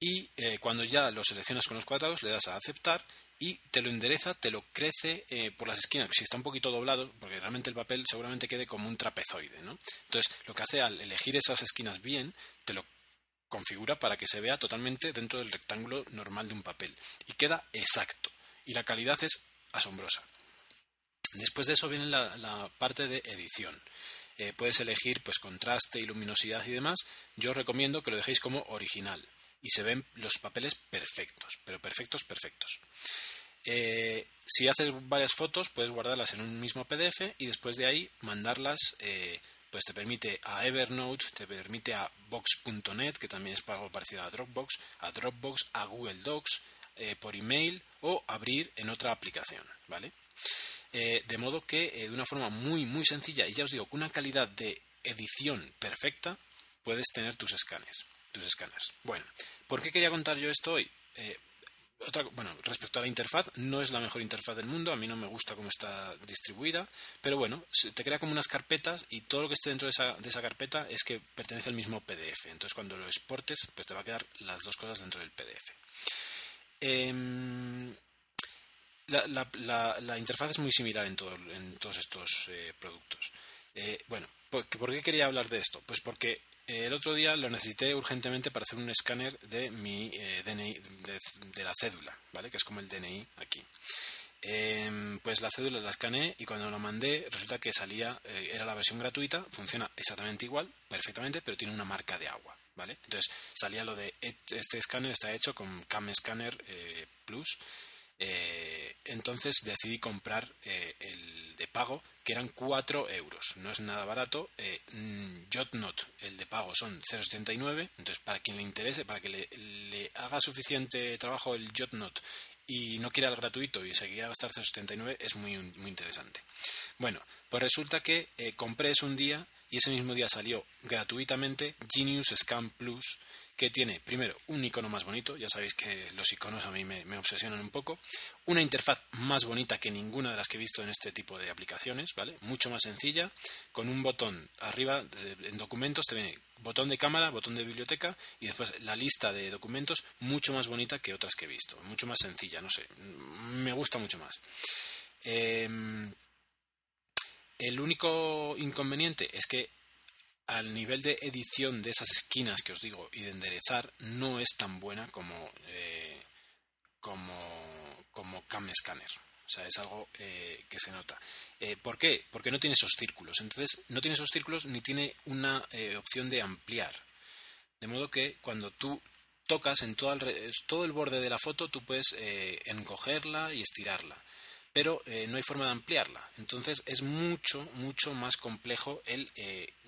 y eh, cuando ya lo seleccionas con los cuadrados le das a aceptar y te lo endereza, te lo crece eh, por las esquinas. Si está un poquito doblado, porque realmente el papel seguramente quede como un trapezoide, ¿no? Entonces, lo que hace al elegir esas esquinas bien, te lo configura para que se vea totalmente dentro del rectángulo normal de un papel y queda exacto y la calidad es asombrosa. Después de eso viene la, parte de edición. Eh, puedes elegir pues contraste, y luminosidad y demás. Yo os recomiendo que lo dejéis como original y se ven los papeles perfectos, pero perfectos, perfectos. Eh, si haces varias fotos, puedes guardarlas en un mismo PDF y después de ahí mandarlas, eh, pues te permite a Evernote, te permite a Box.net, que también es algo parecido a Dropbox, a Dropbox, a Google Docs, eh, por email o abrir en otra aplicación, ¿vale? De modo que de una forma muy muy sencilla y ya os digo con una calidad de edición perfecta puedes tener tus escanes, tus escáneres. Bueno, ¿por qué quería contar yo esto hoy? otra, bueno, respecto a la interfaz, no es la mejor interfaz del mundo, a mí no me gusta cómo está distribuida, pero bueno, te crea como unas carpetas y todo lo que esté dentro de esa, de esa carpeta es que pertenece al mismo PDF. Entonces cuando lo exportes, pues te va a quedar las dos cosas dentro del PDF. Em, la, interfaz es muy similar en, en todos estos eh, productos. Eh, bueno, ¿por, qué quería hablar de esto? Pues porque eh, el otro día lo necesité urgentemente para hacer un escáner de mi DNI, de, la cédula, ¿vale? Que es como el DNI aquí. Em, pues la cédula la escaneé y cuando lo mandé resulta que salía, era la versión gratuita, funciona exactamente igual, perfectamente, pero tiene una marca de agua. ¿vale? Entonces salía lo de este escáner está hecho con Cam Scanner eh, Plus. Eh, entonces decidí comprar eh, el de pago, que eran 4 euros. No es nada barato. Mm, Jotnot, el de pago, son 0,79. Entonces, para quien le interese, para que le, haga suficiente trabajo el Jotnot y no quiera el gratuito y se quiera gastar 0,79, es muy, muy interesante. Bueno, pues resulta que compré eso un día y ese mismo día salió gratuitamente Genius Scan Plus que tiene primero un icono más bonito, ya sabéis que los iconos a mí me, obsesionan un poco, una interfaz más bonita que ninguna de las que he visto en este tipo de aplicaciones, ¿vale? Mucho más sencilla, con un botón arriba en documentos te viene botón de cámara, botón de biblioteca y después la lista de documentos mucho más bonita que otras que he visto, mucho más sencilla, no sé, me gusta mucho más. Em, el único inconveniente es que al nivel de edición de esas esquinas que os digo y de enderezar no es tan buena como, eh, como como cam scanner. O sea, es algo eh, que se nota. Eh, ¿Por qué? Porque no tiene esos círculos. Entonces, no tiene esos círculos ni tiene una eh, opción de ampliar. De modo que cuando tú tocas en todo el, todo el borde de la foto, tú puedes encogerla y estirarla. Pero no hay forma de ampliarla. Entonces, es mucho, mucho más complejo el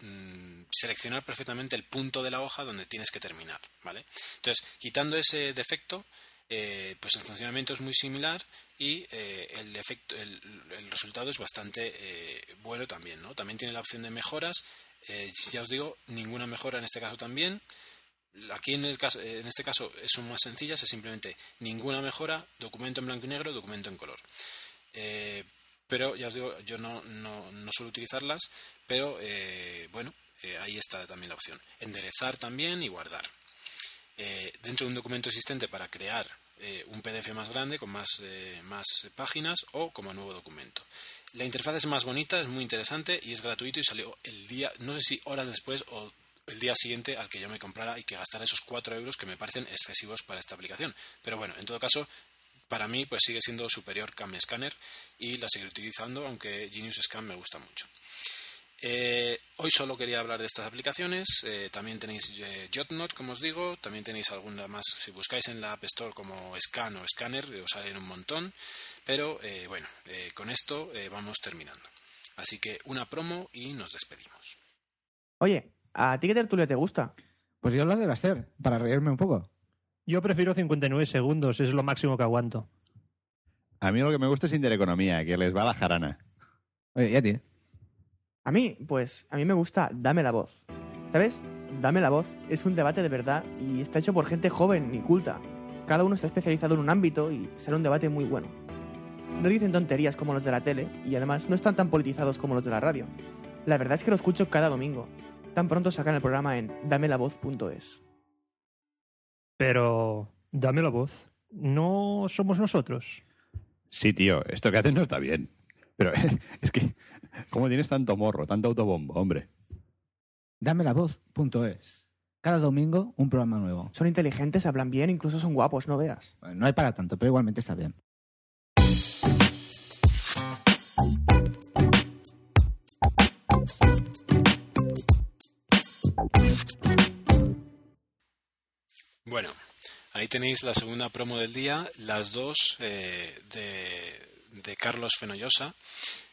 mm, seleccionar perfectamente el punto de la hoja donde tienes que terminar. ¿vale? Entonces, quitando ese defecto, pues el funcionamiento es muy similar y eh, el, efecto, el, resultado es bastante eh, bueno también. También tiene la opción de mejoras. Eh, ya os digo, ninguna mejora en este caso también. Aquí en, el caso, en este caso son más sencillas, es simplemente ninguna mejora, documento en blanco y negro, documento en color. Pero ya os digo, yo no, no, no suelo utilizarlas, pero bueno, ahí está también la opción. Enderezar también y guardar. dentro de un documento existente para crear eh, un PDF más grande con más, eh, más páginas o como nuevo documento. La interfaz es más bonita, es muy interesante y es gratuito y salió el día, no sé si horas después o el día siguiente al que yo me comprara y que gastara esos 4 euros que me parecen excesivos para esta aplicación. Pero bueno, en todo caso, para mí pues sigue siendo superior Cam Scanner y la seguiré utilizando, aunque Genius Scan me gusta mucho. Eh, hoy solo quería hablar de estas aplicaciones. Eh, también tenéis eh, JotNote, como os digo. También tenéis alguna más. Si buscáis en la App Store como Scan o Scanner, os salen un montón. Pero bueno, con esto vamos terminando. Así que una promo y nos despedimos. Oye, ¿a ti qué tertulia te gusta? Pues yo la debo hacer, para reírme un poco. Yo prefiero 59 segundos, es lo máximo que aguanto. A mí lo que me gusta es Intereconomía, que les va la jarana. Oye, ¿y a ti? A mí, pues, a mí me gusta Dame la voz. ¿Sabes? Dame la voz es un debate de verdad y está hecho por gente joven y culta. Cada uno está especializado en un ámbito y será un debate muy bueno. No dicen tonterías como los de la tele y además no están tan politizados como los de la radio. La verdad es que lo escucho cada domingo. Tan pronto sacan el programa en damelavoz.es. Pero, dame la voz. ¿No somos nosotros? Sí, tío, esto que hacen no está bien. Pero (laughs) es que ¿Cómo tienes tanto morro, tanto autobombo, hombre? Dame la voz.es. Cada domingo un programa nuevo. Son inteligentes, hablan bien, incluso son guapos, no veas. no hay para tanto, pero igualmente está bien. Bueno, ahí tenéis la segunda promo del día, las dos eh, de, de Carlos Fenollosa.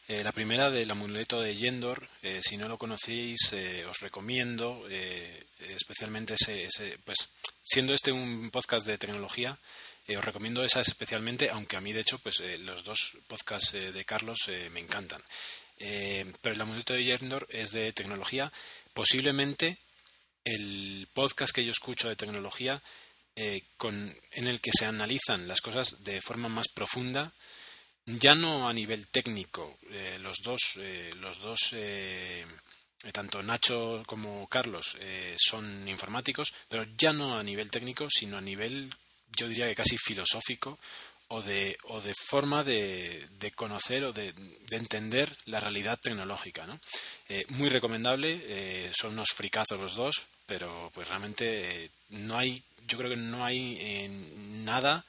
Eh, la primera del amuleto de Yendor, eh, si no lo conocéis, eh, os recomiendo, especialmente ese, pues siendo este un podcast de tecnología, os recomiendo esa especialmente, aunque a mí de hecho, pues los dos podcasts de Carlos me encantan. pero el amuleto de Yendor es de tecnología, posiblemente el podcast que yo escucho de tecnología con, en el que se analizan las cosas de forma más profunda ya no a nivel técnico, eh, los dos, eh, los dos eh, tanto Nacho como Carlos son informáticos, pero ya no a nivel técnico, sino a nivel, yo diría que casi filosófico o de, o de forma de, de conocer o de, de, entender la realidad tecnológica. ¿no? muy recomendable, son unos fricazos los dos, pero pues realmente no hay, yo creo que no hay nada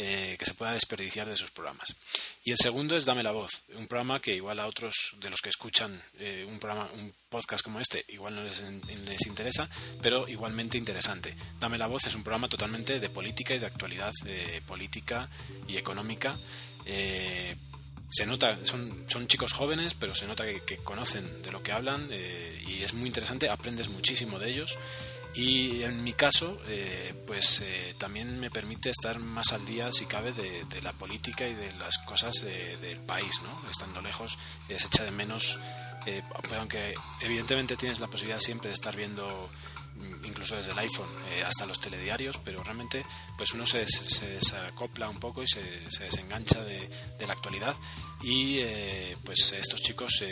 eh, que se pueda desperdiciar de sus programas. Y el segundo es Dame la Voz, un programa que igual a otros de los que escuchan eh, un, programa, un podcast como este, igual no les, les, interesa, pero igualmente interesante. Dame la Voz es un programa totalmente de política y de actualidad eh, política y económica. Se nota, son, son chicos jóvenes, pero se nota que, que conocen de lo que hablan y es muy interesante, aprendes muchísimo de ellos y en mi caso, eh, pues eh, también me permite estar más al día, si cabe, de, la política y de las cosas del país, ¿no? Estando lejos, se echa de menos, eh, aunque evidentemente tienes la posibilidad siempre de estar viendo incluso desde el iPhone hasta los telediarios, pero realmente pues uno se, se desacopla un poco y se, se desengancha de, de, la actualidad y pues estos chicos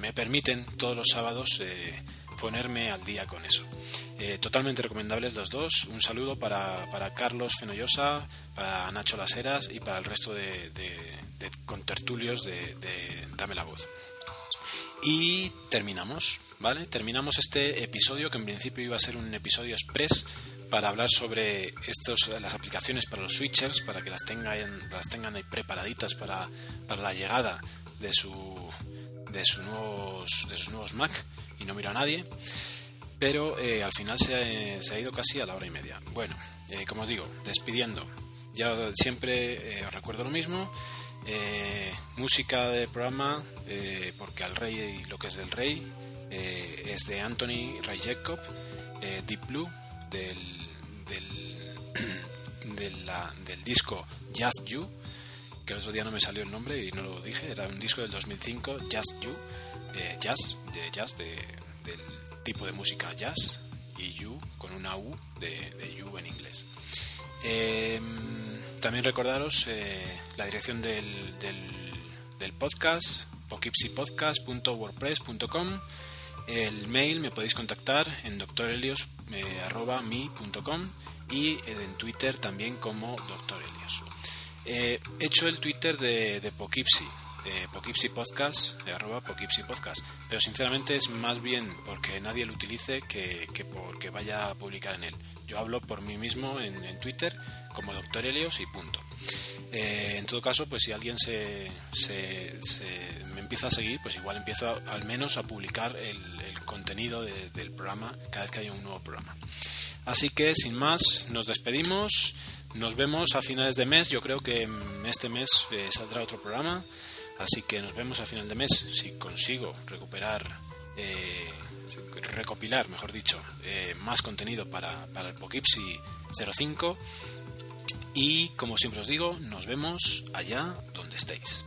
me permiten todos los sábados ponerme al día con eso. Eh, totalmente recomendables los dos. Un saludo para, para Carlos Fenollosa, para Nacho Laseras y para el resto de, de, contertulios de, de Dame la Voz. Y terminamos, ¿vale? Terminamos este episodio que en principio iba a ser un episodio express para hablar sobre estos, las aplicaciones para los switchers, para que las tengan, las tengan ahí preparaditas para, para la llegada de, su, de, sus nuevos, de sus nuevos Mac y no mira a nadie. Pero eh, al final se, se, ha ido casi a la hora y media. Bueno, eh, como os digo, despidiendo. Ya siempre eh, os recuerdo lo mismo. Música del programa, porque al rey lo que es del rey es de Anthony Ray Jacob, Deep Blue, del, del, (clears throat) del disco Just You, que el otro día no me salió el nombre y no lo dije, era un disco del 2005, Just You, jazz, de jazz, de, del tipo de música jazz y You con una U de, You en inglés. Eh, también recordaros eh, la dirección del, del, podcast, pokipsipodcast.wordpress.com. El mail me podéis contactar en doctorelios.me.com y en Twitter también como doctorelios. Eh, he hecho el Twitter de, de Pokipsi Podcast, arroba. Pero sinceramente es más bien porque nadie lo utilice que, que porque vaya a publicar en él. Yo hablo por mí mismo en, Twitter como Doctor Helios y punto. Eh, en todo caso, pues si alguien se, me empieza a seguir, pues igual empiezo al menos a publicar el, contenido de, del programa cada vez que haya un nuevo programa. Así que sin más, nos despedimos. Nos vemos a finales de mes. Yo creo que este mes eh, saldrá otro programa. Así que nos vemos a final de mes si consigo recuperar, eh, recopilar, mejor dicho, eh, más contenido para, el Pokipsi 05. Y como siempre os digo, nos vemos allá donde estéis.